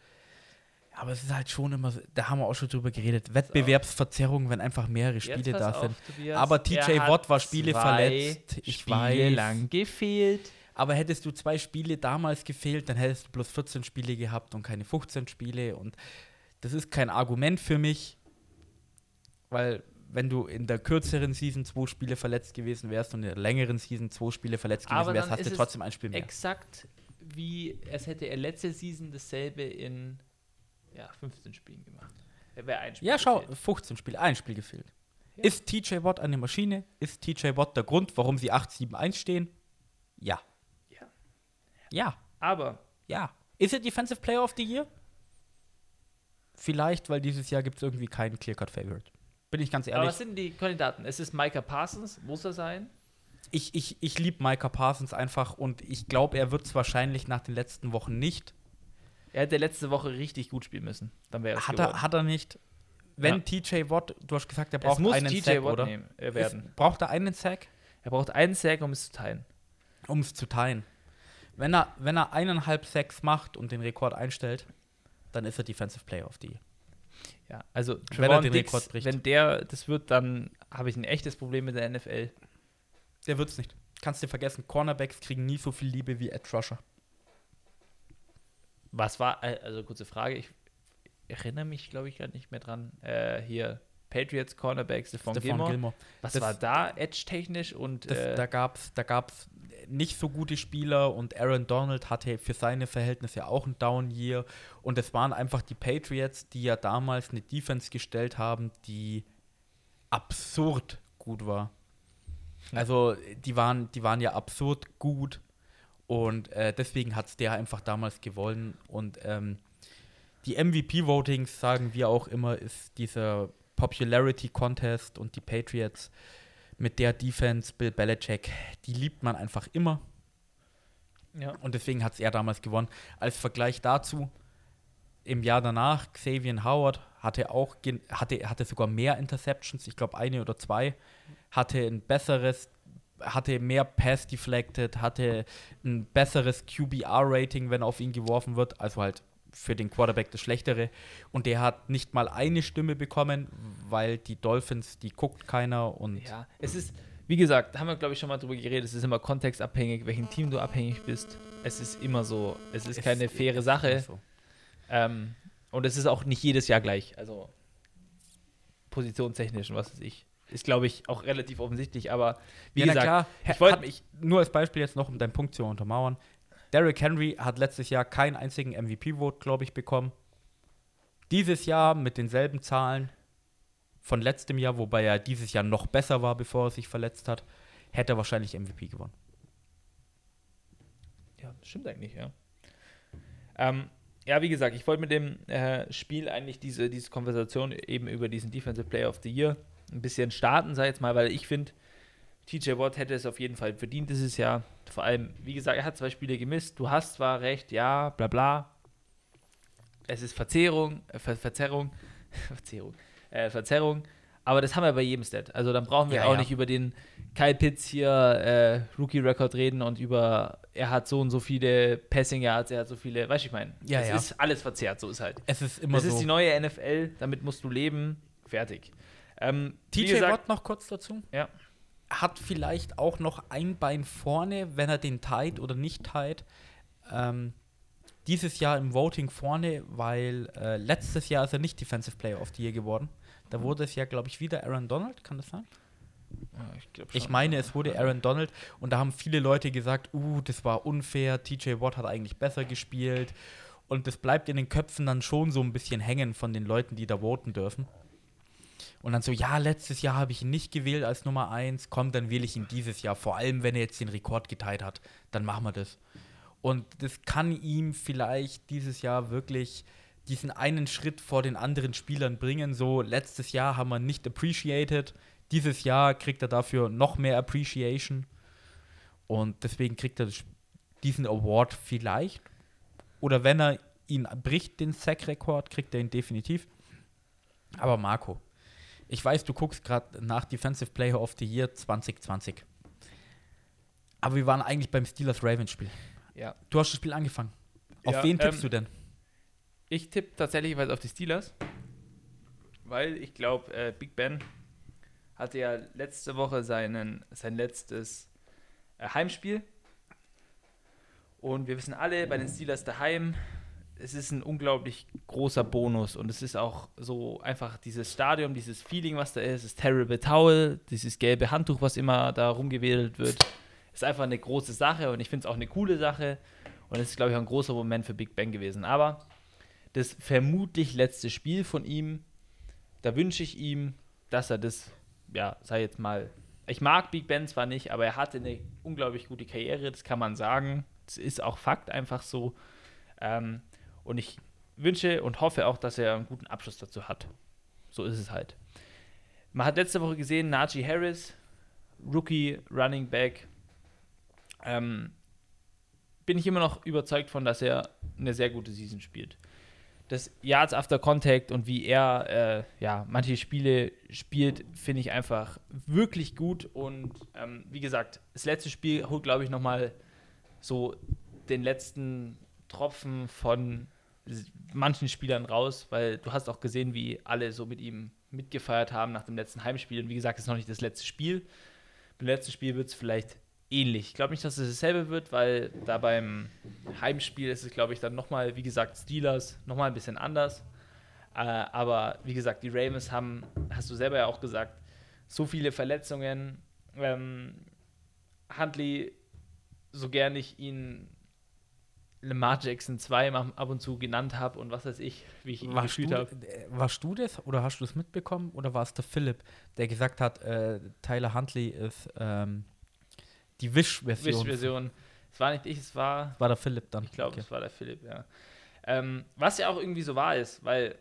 Aber es ist halt schon immer, da haben wir auch schon drüber geredet, Wettbewerbsverzerrung, wenn einfach mehrere Spiele da pass sind. auf, Tobias. Aber TJ Watt war Spiele verletzt, ich Spiele weiß. lang gefehlt. Aber hättest du zwei Spiele damals gefehlt, dann hättest du bloß 14 Spiele gehabt und keine 15 Spiele. Und das ist kein Argument für mich, weil wenn du in der kürzeren Season zwei Spiele verletzt gewesen wärst und in der längeren Season zwei Spiele verletzt gewesen Aber wärst, hast du trotzdem ein Spiel mehr. Exakt wie es hätte er letzte Season dasselbe in ja, 15 Spielen gemacht. Er wäre ein Spiel. Ja, schau, gefehlt. 15 Spiele, ein Spiel gefehlt. Ja. Ist TJ Watt eine Maschine? Ist TJ Watt der Grund, warum sie 8-7-1 stehen? Ja. Ja. Ja. Aber Ja. Ist er Defensive Player of the Year? Vielleicht, weil dieses Jahr gibt es irgendwie keinen Clear-Cut-Favorite. Bin ich ganz Aber ehrlich. was sind die Kandidaten? Es ist Micah Parsons, muss er sein. Ich, ich, ich liebe Micah Parsons einfach und ich glaube, er wird es wahrscheinlich nach den letzten Wochen nicht. Er hätte letzte Woche richtig gut spielen müssen. Dann wäre es Hat geworden. er, hat er nicht. wenn Ja. TJ Watt, du hast gesagt, er Es braucht muss einen TJ Sack, Watt oder? nehmen, äh, werden. Ist, braucht er einen Sack, Er braucht einen Sack, um es zu teilen. um es zu teilen? Wenn er, wenn er eineinhalb Sacks macht und den Rekord einstellt, dann ist er Defensive Player of the Year. Ja, also Wenn er den Diggs, Rekord bricht. wenn der das wird, dann habe ich ein echtes Problem mit der NFL. Der wird's nicht. Kannst dir vergessen, Cornerbacks kriegen nie so viel Liebe wie Ed Rusher. Was war, äh, also kurze Frage, ich erinnere mich, glaube ich, gerade nicht mehr dran. Äh, hier, Patriots Cornerbacks, Stephon Stephon Gilmore. Gilmore. Was Das- war da edge-technisch und Das, äh, da gab es da gab's nicht so gute Spieler und Aaron Donald hatte für seine Verhältnisse auch ein Down-Year. Und es waren einfach die Patriots, die ja damals eine Defense gestellt haben, die absurd gut war. Also die waren, die waren ja absurd gut und äh, deswegen hat es der einfach damals gewonnen. Und ähm, die MVP-Votings, sagen wir auch immer, ist dieser Popularity Contest und die Patriots mit der Defense, Bill Belichick, die liebt man einfach immer. ja. Und deswegen hat es er damals gewonnen. Als Vergleich dazu, im Jahr danach, Xavier Howard hatte auch hatte, hatte sogar mehr Interceptions, ich glaube eine oder zwei, hatte ein besseres, hatte mehr Pass deflected, hatte ein besseres QBR-Rating, wenn auf ihn geworfen wird, also halt für den Quarterback das Schlechtere. Und der hat nicht mal eine Stimme bekommen, weil die Dolphins, die guckt keiner und Ja, es ist, wie gesagt, haben wir, glaube ich, schon mal drüber geredet, es ist immer kontextabhängig, welchem Team du abhängig bist. Es ist immer so, es ist Es- keine faire Sache. so. Ähm, und es ist auch nicht jedes Jahr gleich. Also positionstechnisch und was weiß ich. Ist, glaube ich, auch relativ offensichtlich, aber wie ja, gesagt, klar, ich ich wollt- wollte mich nur als Beispiel jetzt noch, um deinen Punkt zu untermauern. Derrick Henry hat letztes Jahr keinen einzigen MVP-Vote, glaube ich, bekommen. Dieses Jahr mit denselben Zahlen von letztem Jahr, wobei er dieses Jahr noch besser war, bevor er sich verletzt hat, hätte er wahrscheinlich MVP gewonnen. Ja, das stimmt eigentlich, ja. Ähm, ja, wie gesagt, ich wollte mit dem äh, Spiel eigentlich diese, diese Konversation eben über diesen Defensive Player of the Year ein bisschen starten, sag ich jetzt mal, weil ich finde, TJ Watt hätte es auf jeden Fall verdient dieses Jahr. Vor allem, wie gesagt, er hat zwei Spiele gemisst. Du hast zwar recht, ja, bla bla. Es ist Verzehrung, äh, Ver Verzerrung, Verzerrung, äh, Verzerrung. Aber das haben wir bei jedem Stat. Also dann brauchen wir Ja, auch ja. nicht über den Kyle Pitts hier äh, Rookie-Record reden und über, er hat so und so viele Passing Yards, er hat so viele, weißt du, ich meine, Ja, es ja. ist alles verzerrt, so ist halt. Es ist immer Das so. ist die neue NFL, damit musst du leben, fertig. Ähm, TJ gesagt- Watt noch kurz dazu. Ja. Hat vielleicht auch noch ein Bein vorne, wenn er den tight oder nicht tight. Ähm, dieses Jahr im Voting vorne, weil äh, letztes Jahr ist er nicht Defensive Player of the Year geworden. Da wurde es ja, glaube ich, wieder Aaron Donald, kann das sein? Ja, ich, glaub Ich schon. meine, es wurde Aaron Donald und da haben viele Leute gesagt, uh, das war unfair, TJ Watt hat eigentlich besser gespielt. Und das bleibt in den Köpfen dann schon so ein bisschen hängen von den Leuten, die da voten dürfen. Und dann so, ja, letztes Jahr habe ich ihn nicht gewählt als Nummer 1, komm, dann wähle ich ihn dieses Jahr. Vor allem, wenn er jetzt den Rekord geteilt hat, dann machen wir das. Und das kann ihm vielleicht dieses Jahr wirklich diesen einen Schritt vor den anderen Spielern bringen. So, letztes Jahr haben wir nicht appreciated, dieses Jahr kriegt er dafür noch mehr Appreciation. Und deswegen kriegt er diesen Award vielleicht. Oder wenn er ihn bricht, den Sack-Rekord, kriegt er ihn definitiv. Aber Marco, ich weiß, du guckst gerade nach Defensive Player of the Year 2020. Aber wir waren eigentlich beim Steelers-Ravens-Spiel. Ja. Du hast das Spiel angefangen. Auf Ja, wen tippst ähm, du denn? Ich tippe tatsächlich auf die Steelers, weil ich glaube, äh, Big Ben hatte ja letzte Woche seinen, sein letztes äh, Heimspiel. Und wir wissen alle, bei den Steelers daheim, es ist ein unglaublich großer Bonus. Und es ist auch so einfach dieses Stadion, dieses Feeling, was da ist, das Terrible Towel, dieses gelbe Handtuch, was immer da rumgewedelt wird, ist einfach eine große Sache. Und ich finde es auch eine coole Sache. Und es ist, glaube ich, auch ein großer Moment für Big Ben gewesen. Aber das vermutlich letzte Spiel von ihm. Da wünsche ich ihm, dass er das, ja, sei jetzt mal. Ich mag Big Ben zwar nicht, aber er hatte eine unglaublich gute Karriere, das kann man sagen. Das ist auch Fakt einfach so. Ähm, und ich wünsche und hoffe auch, dass er einen guten Abschluss dazu hat. So ist es halt. Man hat letzte Woche gesehen, Najee Harris, Rookie Running Back, ähm, bin ich immer noch überzeugt von, dass er eine sehr gute Season spielt. das Yards after Contact und wie er äh, ja, manche Spiele spielt, finde ich einfach wirklich gut. Und ähm, wie gesagt, das letzte Spiel holt, glaube ich, nochmal so den letzten Tropfen von manchen Spielern raus, weil du hast auch gesehen, wie alle so mit ihm mitgefeiert haben nach dem letzten Heimspiel. Und wie gesagt, es ist noch nicht das letzte Spiel. Beim letzten Spiel wird es vielleicht ähnlich. Ich glaube nicht, dass es dasselbe wird, weil da beim Heimspiel ist es, glaube ich, dann nochmal, wie gesagt, Steelers, nochmal ein bisschen anders. Äh, aber wie gesagt, die Ravens haben, hast du selber ja auch gesagt, so viele Verletzungen. Ähm, Huntley, so gern ich ihn Lamar Jackson 2 ab und zu genannt habe und was weiß ich, wie ich ihn warst gefühlt habe. Äh, warst du das oder hast du es mitbekommen oder war es der Philipp, der gesagt hat, äh, Tyler Huntley ist ähm, die Wish-Version? Wish-Version. Es war nicht ich, es war. War der Philipp dann. Ich glaube, okay. es war der Philipp, ja. Ähm, was ja auch irgendwie so wahr ist, weil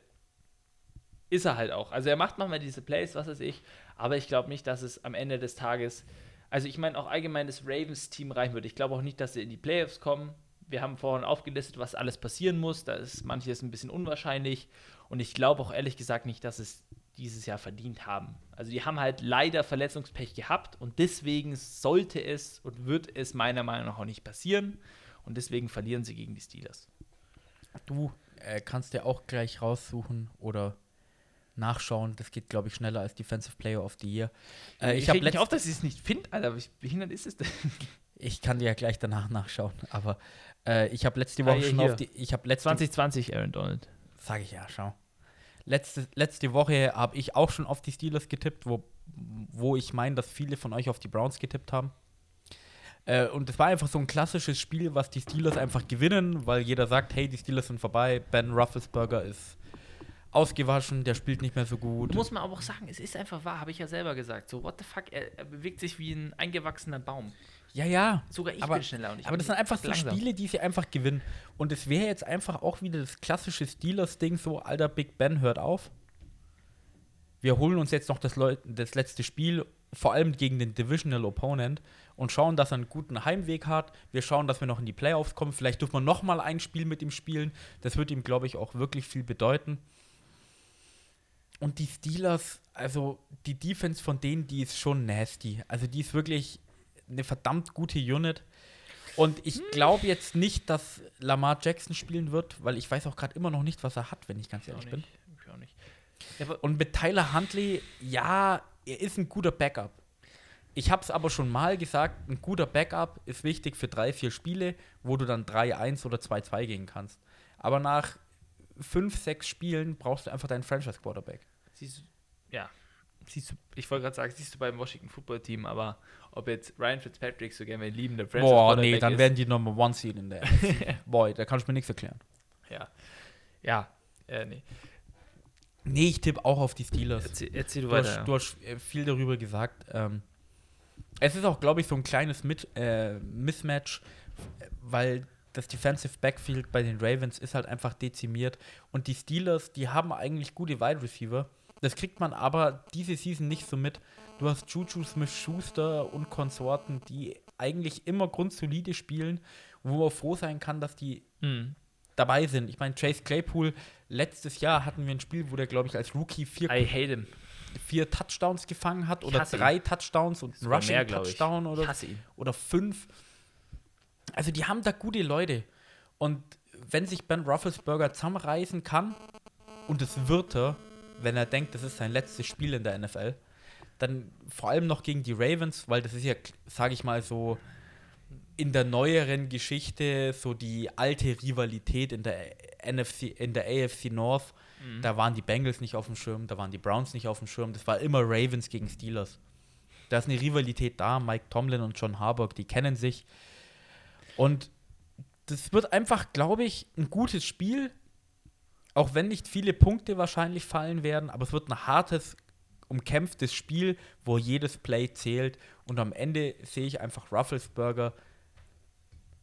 ist er halt auch. Also er macht manchmal diese Plays, was weiß ich, aber ich glaube nicht, dass es am Ende des Tages, also ich meine auch allgemein das Ravens-Team reichen würde. Ich glaube auch nicht, dass sie in die Playoffs kommen wir haben vorhin aufgelistet, was alles passieren muss. Da ist manches ein bisschen unwahrscheinlich. Und ich glaube auch ehrlich gesagt nicht, dass es dieses Jahr verdient haben. Also die haben halt leider Verletzungspech gehabt und deswegen sollte es und wird es meiner Meinung nach auch nicht passieren. Und deswegen verlieren sie gegen die Steelers. Du äh, kannst dir auch gleich raussuchen oder nachschauen. Das geht, glaube ich, schneller als Defensive Player of the Year. Äh, ich ich habe nicht auf, dass ich es nicht finde, Alter. Wie behindert ist es denn? Ich kann dir ja gleich danach nachschauen, aber äh, ich habe letzte Woche ah, schon hier. auf die. Ich habe letzte 2020 Aaron Donald. Sag ich ja, schau. Letzte, letzte Woche habe ich auch schon auf die Steelers getippt, wo, wo ich meine, dass viele von euch auf die Browns getippt haben. Äh, und es war einfach so ein klassisches Spiel, was die Steelers einfach gewinnen, weil jeder sagt, hey, die Steelers sind vorbei, Ben Rufflesberger ist ausgewaschen, der spielt nicht mehr so gut. Muss man aber auch sagen, es ist einfach wahr, habe ich ja selber gesagt. So, what the fuck, er, er bewegt sich wie ein eingewachsener Baum. Ja, ja. Sogar ich aber, bin schneller. Und ich aber das sind einfach so Spiele, die sie einfach gewinnen. Und es wäre jetzt einfach auch wieder das klassische Steelers-Ding, so, alter Big Ben hört auf. Wir holen uns jetzt noch das, Leu das letzte Spiel, vor allem gegen den Divisional Opponent, und schauen, dass er einen guten Heimweg hat. Wir schauen, dass wir noch in die Playoffs kommen. Vielleicht dürfen wir noch mal ein Spiel mit ihm spielen. Das wird ihm, glaube ich, auch wirklich viel bedeuten. Und die Steelers, also die Defense von denen, die ist schon nasty. Also die ist wirklich eine verdammt gute Unit. Und ich glaube jetzt nicht, dass Lamar Jackson spielen wird, weil ich weiß auch gerade immer noch nicht, was er hat, wenn ich ganz ehrlich ich bin. Ich auch nicht. Und mit Tyler Huntley, ja, er ist ein guter Backup. Ich habe es aber schon mal gesagt, ein guter Backup ist wichtig für drei, vier Spiele, wo du dann 3-1 oder 2-2 gehen kannst. Aber nach fünf, sechs Spielen brauchst du einfach deinen Franchise-Quarterback. Ja, siehst du, ich wollte gerade sagen, siehst du beim Washington Football Team, aber ob jetzt Ryan Fitzpatrick so gerne mein liebender Franchise Boah, nee, dann ist. werden die Nummer One Seed in der Boah, da kannst du mir nichts erklären. Ja. Ja, äh, nee. Nee, ich tippe auch auf die Steelers. Erzähl, erzähl du, du weiter. Hast, ja. Du hast äh, viel darüber gesagt. Ähm, es ist auch, glaube ich, so ein kleines Mit äh, Mismatch, weil das Defensive Backfield bei den Ravens ist halt einfach dezimiert. Und die Steelers, die haben eigentlich gute Wide Receiver. Das kriegt man aber diese Season nicht so mit. Du hast Juju Smith-Schuster und Konsorten, die eigentlich immer grundsolide spielen, wo man froh sein kann, dass die mhm. dabei sind. Ich meine, Chase Claypool, letztes Jahr hatten wir ein Spiel, wo der, glaube ich, als Rookie vier, vier Touchdowns gefangen hat oder drei ihn. Touchdowns und ein Rushing-Touchdown oder, oder fünf. Also die haben da gute Leute. Und wenn sich Ben Rufflesberger zusammenreißen kann, und es wird er, wenn er denkt, das ist sein letztes Spiel in der NFL, dann vor allem noch gegen die Ravens, weil das ist ja, sage ich mal so, in der neueren Geschichte so die alte Rivalität in der NFC, in der AFC North. Mhm. Da waren die Bengals nicht auf dem Schirm, da waren die Browns nicht auf dem Schirm. Das war immer Ravens gegen Steelers. Da ist eine Rivalität da. Mike Tomlin und John Harbaugh, die kennen sich. Und das wird einfach, glaube ich, ein gutes Spiel. Auch wenn nicht viele Punkte wahrscheinlich fallen werden, aber es wird ein hartes, umkämpftes Spiel, wo jedes Play zählt. Und am Ende sehe ich einfach Rufflesburger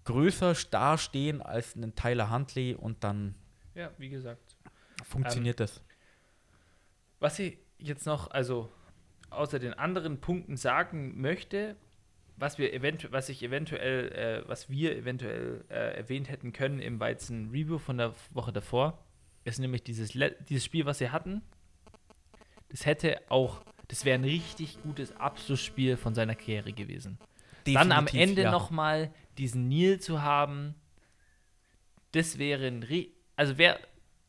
größer dastehen als einen Tyler Huntley und dann. Ja, wie gesagt. Funktioniert ähm, das. Was ich jetzt noch, also außer den anderen Punkten sagen möchte, was wir eventuell, was ich eventuell, äh, was wir eventuell äh, erwähnt hätten können im Weizen Review von der Woche davor, ist nämlich dieses, Le- dieses Spiel, was sie hatten. Das hätte auch, das wäre ein richtig gutes Abschlussspiel von seiner Karriere gewesen. Dann am Definitiv, Ende ja. nochmal diesen Neil zu haben, das wäre ein, also wäre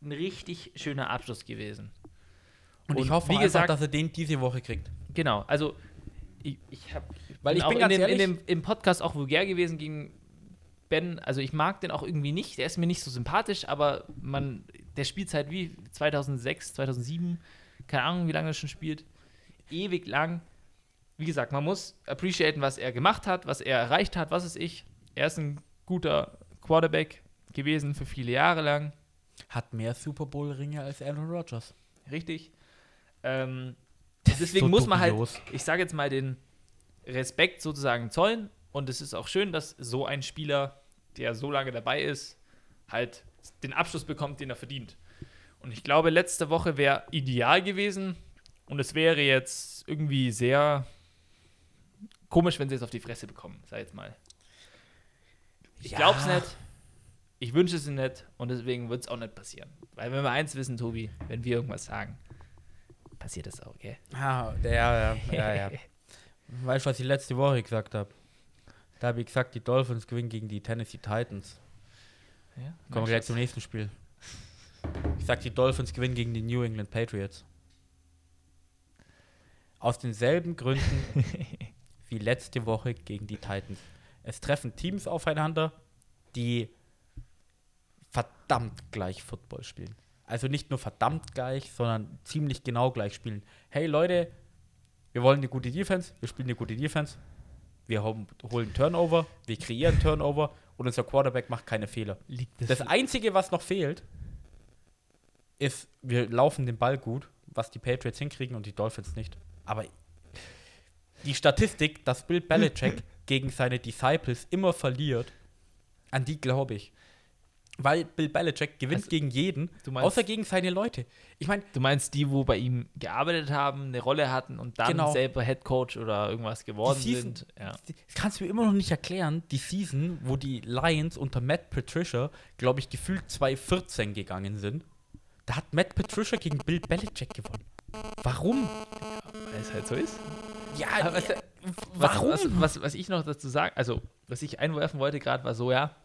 ein richtig schöner Abschluss gewesen. Und ich Und hoffe wie einfach, gesagt- dass er den diese Woche kriegt. Genau, also ich, ich habe Weil ich bin in ganz dem, in ehrlich- dem im Podcast auch vulgär gewesen gegen Ben. Also ich mag den auch irgendwie nicht. Der ist mir nicht so sympathisch, aber man, der spielt seit wie 2006, 2007, keine Ahnung, wie lange er schon spielt, ewig lang. Wie gesagt, man muss appreciaten, was er gemacht hat, was er erreicht hat, was ist ich. Er ist ein guter Quarterback gewesen für viele Jahre lang. Hat mehr Super Bowl-Ringe als Aaron Rodgers. Richtig. Ähm, deswegen so muss man halt, ich sage jetzt mal, den Respekt sozusagen zollen. Und es ist auch schön, dass so ein Spieler, der so lange dabei ist, halt den Abschluss bekommt, den er verdient. Und ich glaube, letzte Woche wäre ideal gewesen. Und es wäre jetzt irgendwie sehr komisch, wenn sie es auf die Fresse bekommen, sag jetzt mal. Ich Ja. glaube es nicht. Ich wünsche es ihnen nicht. Und deswegen wird es auch nicht passieren. Weil wenn wir eins wissen, Tobi, wenn wir irgendwas sagen, passiert das auch, gell? Ah, ja, ja, ja, ja. Weißt du, was ich letzte Woche gesagt habe? Da habe ich gesagt, die Dolphins gewinnen gegen die Tennessee Titans. Ja, Kommen wir gleich zum nächsten Spiel. Ich sag, die Dolphins gewinnen gegen die New England Patriots. Aus denselben Gründen wie letzte Woche gegen die Titans. Es treffen Teams aufeinander, die verdammt gleich Football spielen. Also nicht nur verdammt gleich, sondern ziemlich genau gleich spielen. Hey Leute, wir wollen eine gute Defense, wir spielen eine gute Defense, wir holen Turnover, wir kreieren Turnover und unser Quarterback macht keine Fehler. Liegt Das Einzige, was noch fehlt, ist, wir laufen den Ball gut, was die Patriots hinkriegen und die Dolphins nicht. Aber die Statistik, dass Bill Belichick gegen seine Disciples immer verliert, an die glaube ich. Weil Bill Belichick gewinnt Also, gegen jeden, meinst- außer gegen seine Leute. Ich meine, Du meinst die, wo bei ihm gearbeitet haben, eine Rolle hatten und dann Genau. selber Head Coach oder irgendwas geworden Season- sind? Ja. das kannst du mir immer noch nicht erklären, die Season, wo die Lions unter Matt Patricia, glaube ich, gefühlt 2-14 gegangen sind. Da hat Matt Patricia gegen Bill Belichick gewonnen. Warum? Weil es halt so ist. Ja, Aber was, warum? was, was, was ich noch dazu sagen, also was ich einwerfen wollte gerade, war so, ja,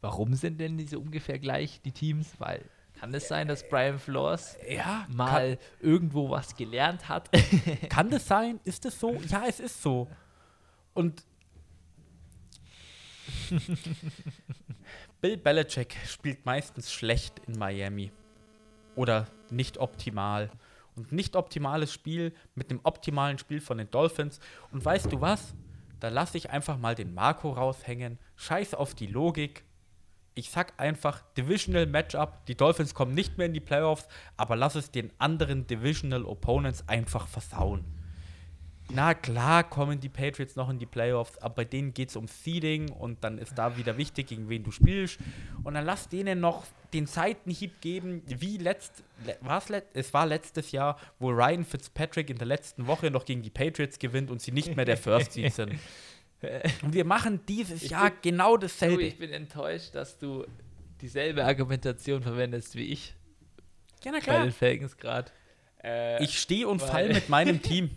warum sind denn diese ungefähr gleich, die Teams? Weil kann es sein, dass Brian Flores ja, mal irgendwo was gelernt hat? Kann, kann das sein? Ist es so? Ja, es ist so. Und Bill Belichick spielt meistens schlecht in Miami. Oder nicht optimal. Und nicht optimales Spiel mit einem optimalen Spiel von den Dolphins. Und weißt du was? Da lasse ich einfach mal den Marco raushängen. Scheiß auf die Logik. Ich sag einfach Divisional Matchup. Die Dolphins kommen nicht mehr in die Playoffs, aber lass es den anderen Divisional Opponents einfach versauen. Na klar kommen die Patriots noch in die Playoffs, aber bei denen geht es um Seeding und dann ist da wieder wichtig, gegen wen du spielst. Und dann lass denen noch den Seitenhieb geben, wie letzt, war's let, es war letztes Jahr, wo Ryan Fitzpatrick in der letzten Woche noch gegen die Patriots gewinnt und sie nicht mehr der First Seed sind. Und wir machen dieses Ich Jahr bin- genau Du, dasselbe. ich bin enttäuscht, dass du dieselbe Argumentation verwendest wie ich ja, na bei den Falcons gerade. Äh, Ich stehe und fall mit meinem Team.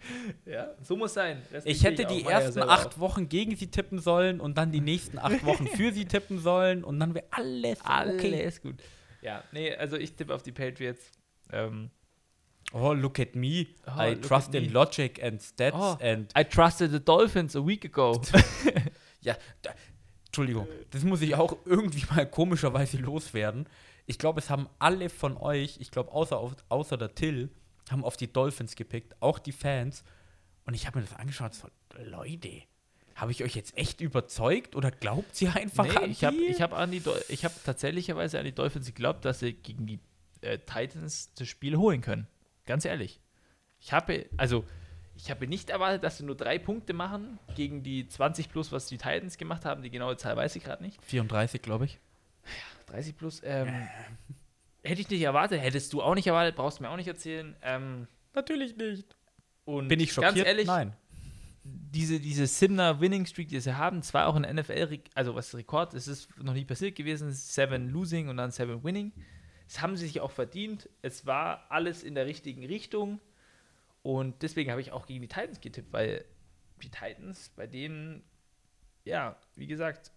ja, so muss sein. Ich hätte die ersten acht Wochen gegen sie tippen sollen und dann die nächsten acht Wochen für sie tippen sollen und dann wäre alles Alles okay. gut. Ja, nee, also ich tippe auf die Patriots. Ähm, Oh, look at me. Oh, I trust in me. logic and stats Oh. and. I trusted the Dolphins a week ago. Ja, da, Entschuldigung. Das muss ich auch irgendwie mal komischerweise loswerden. Ich glaube, es haben alle von euch, ich glaube, außer, außer der Till, haben auf die Dolphins gepickt, auch die Fans. Und ich habe mir das angeschaut, so, Leute, habe ich euch jetzt echt überzeugt oder glaubt ihr einfach nee, an ich hab an die Dol ich habe tatsächlicherweise an die Dolphins geglaubt, dass sie gegen die äh, Titans das Spiel holen können. Ganz ehrlich. Ich habe, also, ich habe nicht erwartet, dass sie nur drei Punkte machen gegen die 20 plus, was die Titans gemacht haben. Die genaue Zahl weiß ich gerade nicht. 34, glaube ich. 30 plus. Ähm, hätte ich nicht erwartet, hättest du auch nicht erwartet, brauchst du mir auch nicht erzählen. Ähm, Natürlich nicht. und Bin ich schockiert? Ganz ehrlich, Nein. diese, diese Simner Winning Streak, die sie haben, zwar auch ein NFL, also was Rekord, es ist noch nie passiert gewesen, seven losing und dann seven winning. Das haben sie sich auch verdient. Es war alles in der richtigen Richtung. Und deswegen habe ich auch gegen die Titans getippt, weil die Titans, bei denen, ja, wie gesagt,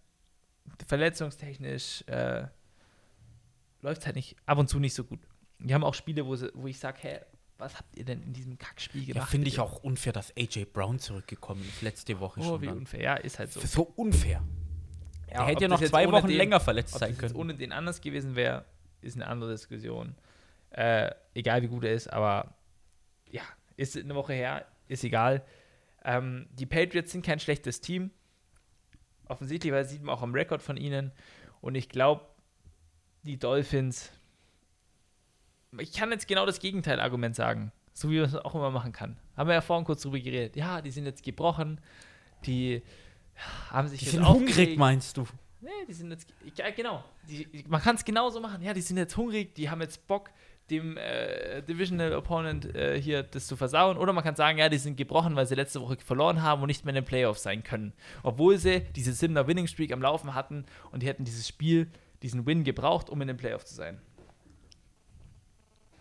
verletzungstechnisch äh, läuft es halt nicht ab und zu nicht so gut. Die haben auch Spiele, wo, sie, wo ich sage, hä, was habt ihr denn in diesem Kackspiel Ja, gemacht? finde ich auch unfair, dass AJ Brown zurückgekommen ist letzte Woche Oh, schon. wie Dann. unfair. Ja, ist halt so. So unfair. Ja, Der hätte ja noch zwei Wochen den- länger verletzt sein können. ohne den anders gewesen wäre, ist eine andere Diskussion. Äh, egal wie gut er ist, aber ja, ist eine Woche her, ist egal. Ähm, die Patriots sind kein schlechtes Team. Offensichtlich, weil das sieht man auch am Rekord von ihnen. Und ich glaube, die Dolphins. Ich kann jetzt genau das Gegenteil-Argument sagen. So wie man es auch immer machen kann. Haben wir ja vorhin kurz drüber geredet. Ja, die sind jetzt gebrochen. Die haben sich Die jetzt sind hungrig, aufgeregt. meinst du? Nee, die sind jetzt, ja, genau. Die, man kann es genauso machen. Ja, die sind jetzt hungrig, die haben jetzt Bock, dem äh, Divisional Opponent äh, hier das zu versauen. Oder man kann sagen, ja, die sind gebrochen, weil sie letzte Woche verloren haben und nicht mehr in den Playoffs sein können. Obwohl sie diese Similar Winning Streak am Laufen hatten und die hätten dieses Spiel, diesen Win gebraucht, um in den Playoffs zu sein.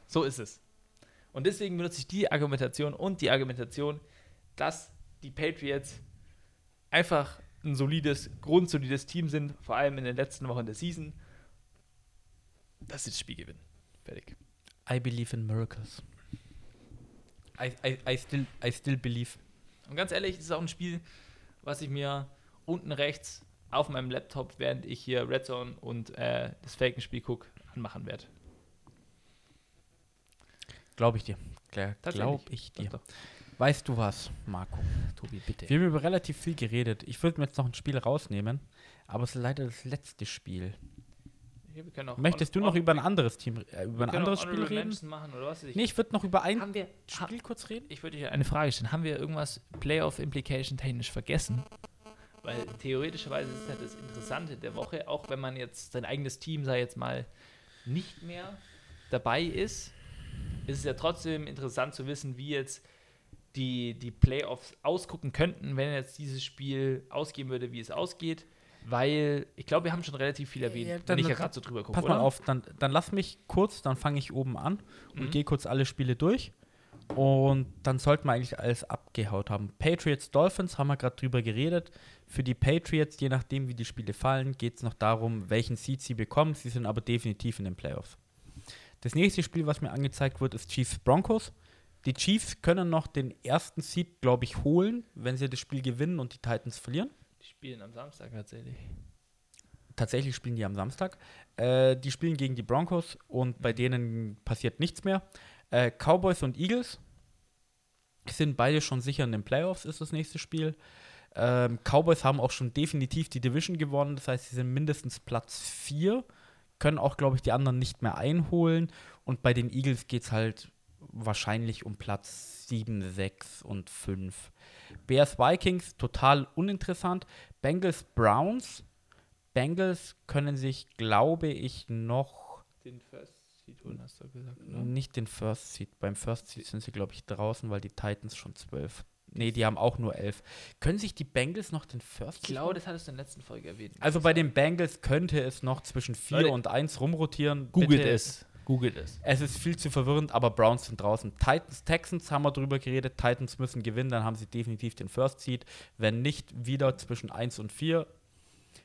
So ist es. Und deswegen benutze ich die Argumentation und die Argumentation, dass die Patriots einfach ein solides, grundsolides Team sind, vor allem in den letzten Wochen der Season, dass sie das Spiel gewinnen. Fertig. I believe in miracles. I, I, I, still, I still believe. Und ganz ehrlich, es ist auch ein Spiel, was ich mir unten rechts auf meinem Laptop, während ich hier Red Zone und äh, das Falcon-Spiel gucke, anmachen werde. Glaube ich dir. Glaube ich dir. Doch, doch. Weißt du was, Marco? Tobi, bitte. Wir haben über relativ viel geredet. Ich würde mir jetzt noch ein Spiel rausnehmen, aber es ist leider das letzte Spiel. Hier, wir können auch Möchtest du noch über ein anderes Team, äh, über ein anderes Spiel reden? Machen? Ich, Nee, ich würde noch über ein wir, Spiel kurz reden. ich würde dir eine Frage stellen. Haben wir irgendwas Playoff-Implication technisch vergessen? Weil theoretischerweise ist ja das Interessante der Woche, auch wenn man jetzt sein eigenes Team, sei jetzt mal, nicht mehr dabei ist, ist es ja trotzdem interessant zu wissen, wie jetzt die, die Playoffs ausgucken könnten, wenn jetzt dieses Spiel ausgehen würde, wie es ausgeht. Weil ich glaube, wir haben schon relativ viel erwähnt, Ja, wenn ich ja gerade so drüber gucke. Pass mal auf, dann, dann lass mich kurz, dann fange ich oben an und Mhm. gehe kurz alle Spiele durch. Und dann sollten wir eigentlich alles abgehaut haben. Patriots, Dolphins haben wir gerade drüber geredet. Für die Patriots, je nachdem wie die Spiele fallen, geht es noch darum, welchen Seed sie bekommen. Sie sind aber definitiv in den Playoffs. Das nächste Spiel, was mir angezeigt wird, ist Chiefs Broncos. Die Chiefs können noch den ersten Seed, glaube ich, holen, wenn sie das Spiel gewinnen und die Titans verlieren. Die spielen am Samstag tatsächlich. Tatsächlich spielen die am Samstag. Äh, die spielen gegen die Broncos und bei denen passiert nichts mehr. Äh, Cowboys und Eagles sind beide schon sicher in den Playoffs, ist das nächste Spiel. Ähm, Cowboys haben auch schon definitiv die Division gewonnen, das heißt, sie sind mindestens Platz 4, können auch, glaube ich, die anderen nicht mehr einholen. Und bei den Eagles geht es halt wahrscheinlich um Platz 7, 6 und 5. Bears Vikings, total uninteressant. Bengals Browns. Bengals können sich, glaube ich, noch Den First Seed holen, hast du gesagt. nicht den First Seed. Beim First Seed sind sie, glaube ich, draußen, weil die Titans schon 12. Nee, die haben auch nur 11. Können sich die Bengals noch den First Ich Seed glaube, das hattest du in der letzten Folge erwähnt. Also bei den Bengals könnte es noch zwischen 4 Leute, und 1 rumrotieren. Googelt es. Googelt es. Es ist viel zu verwirrend, aber Browns sind draußen. Titans, Texans haben wir drüber geredet. Titans müssen gewinnen, dann haben sie definitiv den First Seed. Wenn nicht, wieder zwischen 1 und 4.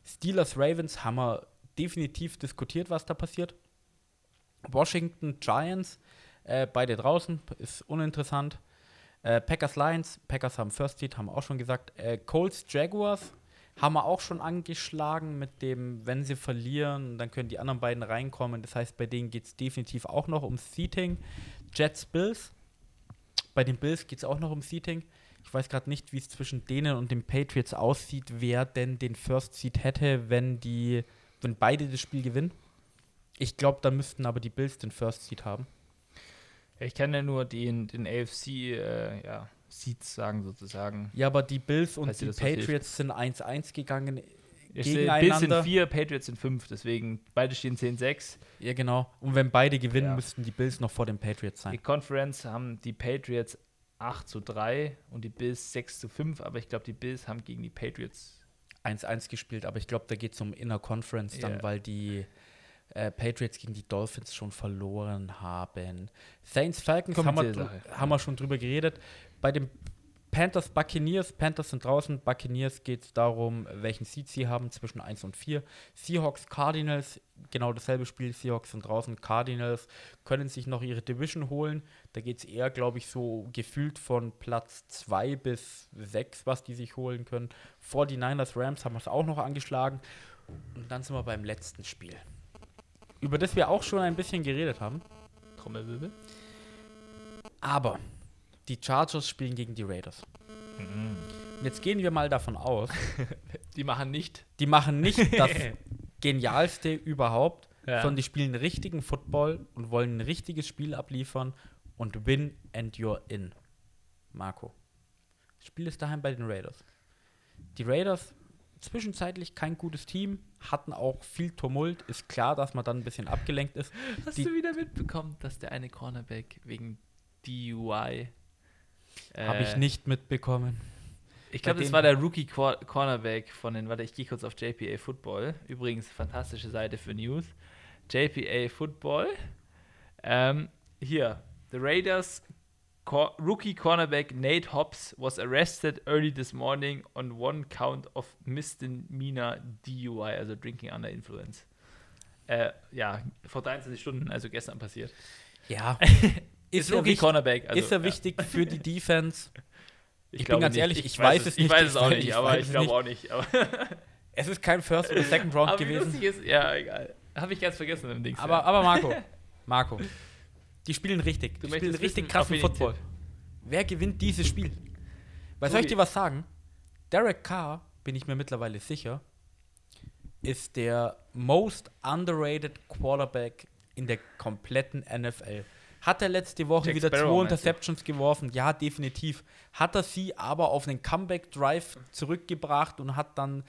Steelers, Ravens haben wir definitiv diskutiert, was da passiert. Washington, Giants, äh, beide draußen, ist uninteressant. Äh, Packers, Lions, Packers haben First Seed, haben wir auch schon gesagt. Äh, Colts, Jaguars haben wir auch schon angeschlagen mit dem, wenn sie verlieren, dann können die anderen beiden reinkommen. Das heißt, bei denen geht es definitiv auch noch um Seating. Jets, Bills. Bei den Bills geht es auch noch um Seating. Ich weiß gerade nicht, wie es zwischen denen und den Patriots aussieht, wer denn den First Seed hätte, wenn die, wenn beide das Spiel gewinnen. Ich glaube, da müssten aber die Bills den First Seed haben. Ich kann ja nur den, den AFC äh, ja, Seeds sagen, sozusagen. Ja, aber die Bills und die das. Patriots sind 1-1 gegangen. Bills sind vier, Patriots sind fünf, deswegen beide stehen 10-6. Ja, genau. Und wenn beide gewinnen, Ja. müssten die Bills noch vor den Patriots Die sein. Conference haben die Patriots 8 zu 3 und die Bills 6 zu 5, aber ich glaube, die Bills haben gegen die Patriots 1-1 gespielt, aber ich glaube, da geht es um Inner Conference dann, Ja. weil die äh, Patriots gegen die Dolphins schon verloren haben. Saints Falcons haben wir, Sache. haben wir schon drüber geredet. Bei den Panthers Buccaneers, Panthers sind draußen, Buccaneers geht es darum, welchen Seed sie haben zwischen 1 und 4. Seahawks Cardinals, genau dasselbe Spiel, Seahawks sind draußen, Cardinals können sich noch ihre Division holen. Da geht es eher, glaube ich, so gefühlt von Platz 2 bis 6, was die sich holen können. 49ers Rams haben wir es auch noch angeschlagen. Und dann sind wir beim letzten Spiel. Über das wir auch schon ein bisschen geredet haben. Trommelwirbel. Aber die Chargers spielen gegen die Raiders. Und jetzt gehen wir mal davon aus, Die machen nicht. die machen nicht das Genialste überhaupt, Ja. sondern die spielen richtigen Football und wollen ein richtiges Spiel abliefern und win and you're in. Marco. Das Spiel ist daheim bei den Raiders. Die Raiders zwischenzeitlich kein gutes Team, hatten auch viel Tumult. Ist klar, dass man dann ein bisschen abgelenkt ist. Hast Die- du wieder mitbekommen, dass der eine Cornerback wegen DUI. Habe ich äh, nicht mitbekommen. Ich glaube, das war der Rookie Quar- Cornerback von den, warte, ich gehe kurz auf JPA Football. Übrigens, fantastische Seite für News. JPA Football. Ähm, hier, the Raiders Cor Rookie Cornerback Nate Hobbs was arrested early this morning on one count of misdemeanor DUI, also Drinking Under Influence. Äh, ja, vor 23 Stunden, also gestern passiert. Ja. Ist, Ist Rookie wichtig- Cornerback. Also, ist ja ja. wichtig für die Defense. Ich bin glaube ganz nicht. ehrlich, ich weiß es nicht, Ich weiß ich es auch weiß- nicht, ich aber weiß ich glaube auch nicht. Es ist kein First oder Second Round gewesen. ist, ja, egal. Habe ich ganz vergessen im Dings. Aber, aber Marco, Marco, die spielen richtig. Du Die spielen richtig wissen, krassen Football. Wer gewinnt dieses Spiel? Weil soll ich dir was sagen? Derek Carr, bin ich mir mittlerweile sicher, ist der most underrated Quarterback in der kompletten NFL. Hat er letzte Woche Jack wieder Sparrow, zwei? Interceptions geworfen? Ja, definitiv. Hat er sie aber auf einen Comeback-Drive zurückgebracht und hat dann,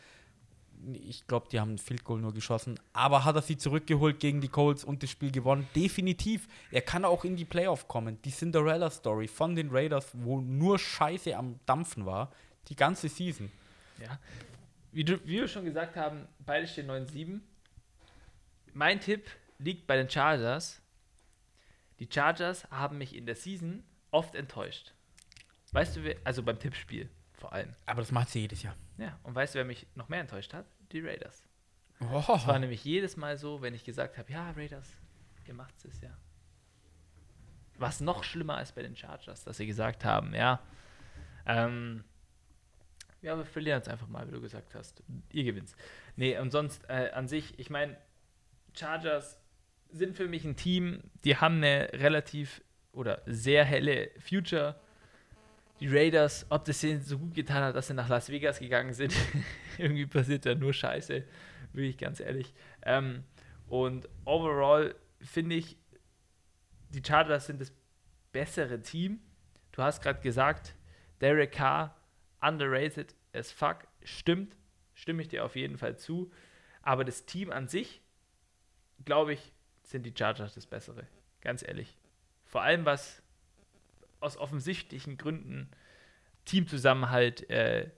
ich glaube, die haben ein Field Goal nur geschossen, aber hat er sie zurückgeholt gegen die Colts und das Spiel gewonnen? Definitiv. Er kann auch in die Playoff kommen. Die Cinderella-Story von den Raiders, wo nur Scheiße am Dampfen war, die ganze Season. ja. Wie, du, wie wir schon gesagt haben, beide stehen 9-7. Mein Tipp liegt bei den Chargers. Die Chargers haben mich in der Season oft enttäuscht. Weißt du, also beim Tippspiel vor allem. Aber das macht sie jedes Jahr. Ja, und weißt du, wer mich noch mehr enttäuscht hat? Die Raiders. Oh. Es war nämlich jedes Mal so, wenn ich gesagt habe, ja, Raiders, ihr macht es ja. Was noch schlimmer als bei den Chargers, dass sie gesagt haben, ja, ähm, ja, wir verlieren es einfach mal, wie du gesagt hast. Ihr gewinnt. Nee, und sonst äh, an sich, ich meine, Chargers sind für mich ein Team, die haben eine relativ oder sehr helle Future. Die Raiders, ob das denen so gut getan hat, dass sie nach Las Vegas gegangen sind, irgendwie passiert da nur Scheiße, bin ich ganz ehrlich. Ähm, und overall finde ich, die Chargers sind das bessere Team. Du hast gerade gesagt, Derek Carr, underrated as fuck. Stimmt, stimme ich dir auf jeden Fall zu. Aber das Team an sich, glaube ich, sind die Chargers das bessere. Ganz ehrlich. Vor allem was aus offensichtlichen Gründen Teamzusammenhalt, äh,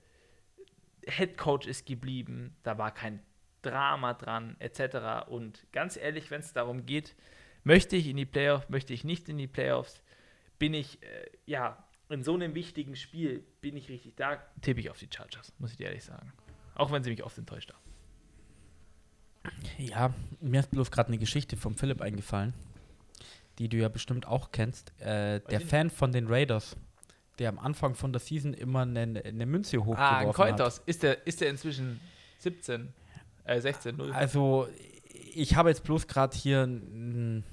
Head Coach ist geblieben, da war kein Drama dran, etc. Und ganz ehrlich, wenn es darum geht, möchte ich in die Playoffs, möchte ich nicht in die Playoffs, bin ich, äh, ja, in so einem wichtigen Spiel bin ich richtig da, tippe ich auf die Chargers, muss ich dir ehrlich sagen. Auch wenn sie mich oft enttäuscht haben. Ja, mir ist bloß gerade eine Geschichte vom Philipp eingefallen, die du ja bestimmt auch kennst. Äh, der. Fan von den Raiders, der am Anfang von der Season immer eine, eine Münze Ah, ein hochgeworfen hat. Ist der, ist der inzwischen 17, äh, 16, 0? Also, ich habe jetzt bloß gerade hier einen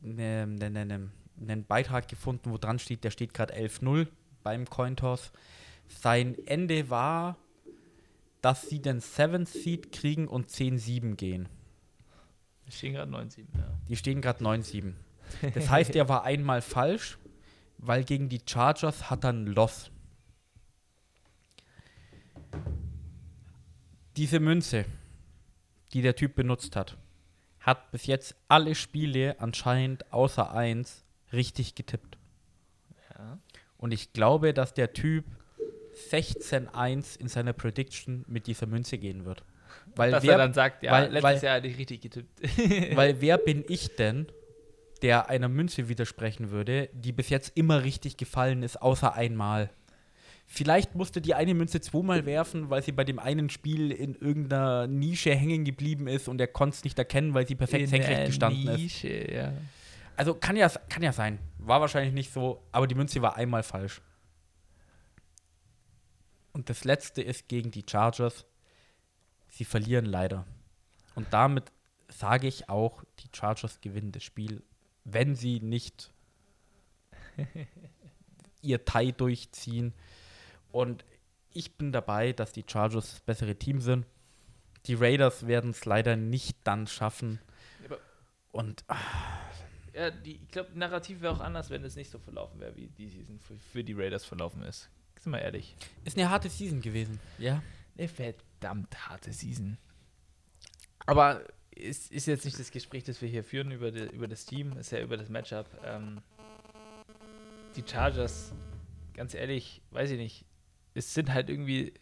ne, ne, ne, ne, Beitrag gefunden, wo dran steht, der steht gerade 11-0 beim Cointoss. Sein Ende war, dass sie den 7th Seed kriegen und 10-7 gehen. Wir stehen gerade 9-7, ja. Die stehen gerade 9-7. Das heißt, er war einmal falsch, weil gegen die Chargers hat er ein Loss. Diese Münze, die der Typ benutzt hat, hat bis jetzt alle Spiele anscheinend außer eins richtig getippt. ja. Und ich glaube, dass der Typ 16-1 in seiner Prediction mit dieser Münze gehen wird. Weil Dass wer, er dann sagt, ja, weil- letztes weil- Jahr hatte ich richtig getippt. weil wer bin ich denn, der einer Münze widersprechen würde, die bis jetzt immer richtig gefallen ist, außer einmal? Vielleicht musste die eine Münze zweimal werfen, weil sie bei dem einen Spiel in irgendeiner Nische hängen geblieben ist und er konnte es nicht erkennen, weil sie perfekt In senkrecht gestanden ist. Nische, Ja. Also kann ja, kann ja sein. War wahrscheinlich nicht so, aber die Münze war einmal falsch. Und das letzte ist gegen die Chargers. Sie verlieren leider. Und damit sage ich auch, die Chargers gewinnen das Spiel, wenn sie nicht ihr Tie durchziehen. Und ich bin dabei, dass die Chargers das bessere Team sind. Die Raiders werden es leider nicht dann schaffen. Aber- Und Ja, die, ich glaube, Narrativ wäre auch anders, wenn es nicht so verlaufen wäre, wie die Season für, für die Raiders verlaufen ist. Sind wir ehrlich. Ist eine harte Season gewesen. Ja. Eine verdammt harte Season. Aber es ist jetzt nicht das Gespräch, das wir hier führen über, die, über das Team, ist ja über das Matchup. Ähm, die Chargers, ganz ehrlich, weiß ich nicht, es sind halt irgendwie,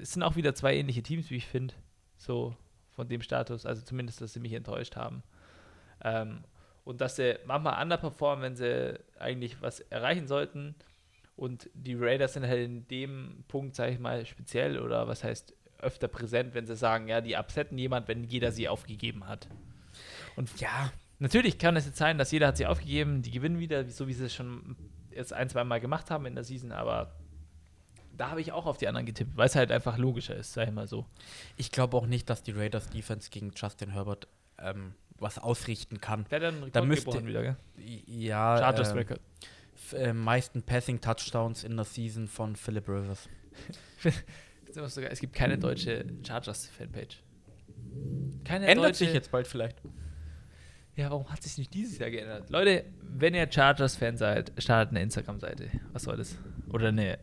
es sind auch wieder zwei ähnliche Teams, wie ich finde, so von dem Status, also zumindest, dass sie mich enttäuscht haben. Ähm, und dass sie manchmal underperformen, wenn sie eigentlich was erreichen sollten. Und die Raiders sind halt in dem Punkt, sage ich mal, speziell oder was heißt öfter präsent, wenn sie sagen, ja, die upsetten jemand, wenn jeder sie aufgegeben hat. Und ja, natürlich kann es jetzt sein, dass jeder hat sie aufgegeben, die gewinnen wieder, so wie sie es schon jetzt ein, zwei Mal gemacht haben in der Season, aber da habe ich auch auf die anderen getippt, weil es halt einfach logischer ist, sag ich mal so. Ich glaube auch nicht, dass die Raiders Defense gegen Justin Herbert ähm, was ausrichten kann. Der hat einen Da müsste- wieder, gell? Ja, Chargers ähm, Record. äh, meisten Passing Touchdowns in der Season von Philip Rivers. Sogar- Es gibt keine deutsche Chargers-Fanpage. Keine Ändert deutsche. sich jetzt bald vielleicht. Ja, warum hat sich nicht dieses Jahr geändert? Leute, wenn ihr Chargers-Fan seid, startet eine Instagram-Seite. Was soll das? Oder eine,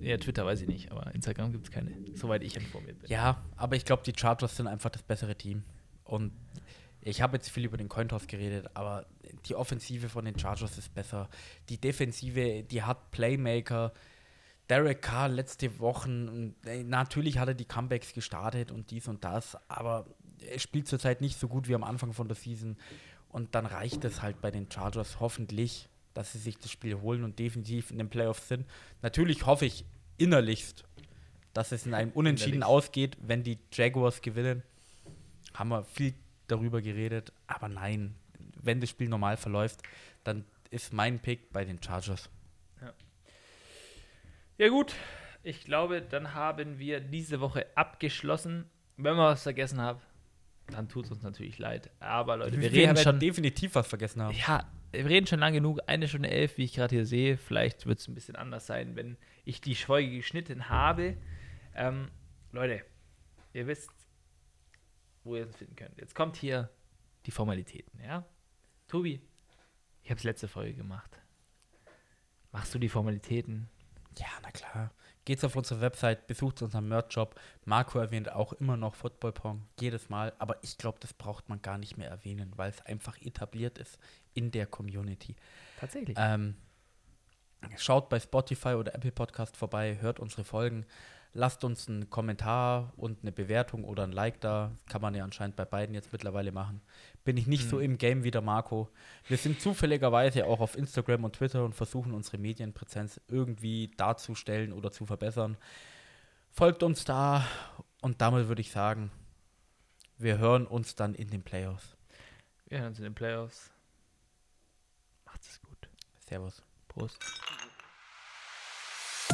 ja, Twitter weiß ich nicht, aber Instagram gibt es keine, soweit ich informiert bin. Ja, aber ich glaube, die Chargers sind einfach das bessere Team. Und ich habe jetzt viel über den Cointoss geredet, aber die Offensive von den Chargers ist besser. Die Defensive, die hat Playmaker. Derek Carr letzte Wochen, natürlich hat er die Comebacks gestartet und dies und das, aber er spielt zurzeit nicht so gut wie am Anfang von der Season. Und dann reicht es halt bei den Chargers hoffentlich, dass sie sich das Spiel holen und definitiv in den Playoffs sind. Natürlich hoffe ich innerlichst, dass es in einem Unentschieden Innerlich. ausgeht, wenn die Jaguars gewinnen. Haben wir viel darüber geredet, aber nein, wenn das Spiel normal verläuft, dann ist mein Pick bei den Chargers. Ja, gut. Ich glaube, dann haben wir diese Woche abgeschlossen. Wenn wir was vergessen haben, dann tut es uns natürlich leid. Aber Leute, wir, reden werden schon. definitiv was vergessen haben. Ja, wir reden schon lang genug. Eine Stunde elf, wie ich gerade hier sehe. Vielleicht wird es ein bisschen anders sein, wenn ich die Folge geschnitten habe. Ähm, Leute, ihr wisst, wo ihr uns finden könnt. Jetzt kommt hier die Formalitäten, ja? Tobi, ich habe es letzte Folge gemacht. Machst du die Formalitäten? Ja, na klar. Geht's auf unsere Website, besucht unseren Merch-Shop. Marco erwähnt auch immer noch Football Pong, jedes Mal. Aber ich glaube, das braucht man gar nicht mehr erwähnen, weil es einfach etabliert ist in der Community. Tatsächlich. Ähm, schaut bei Spotify oder Apple Podcast vorbei, hört unsere Folgen. Lasst uns einen Kommentar und eine Bewertung oder ein Like da. Kann man ja anscheinend bei beiden jetzt mittlerweile machen. Bin ich nicht so im Game wie der Marco. Wir sind zufälligerweise auch auf Instagram und Twitter und versuchen unsere Medienpräsenz irgendwie darzustellen oder zu verbessern. Folgt uns da und damit würde ich sagen, wir hören uns dann in den Playoffs. Wir hören uns in den Playoffs. Macht es gut. Servus. Prost.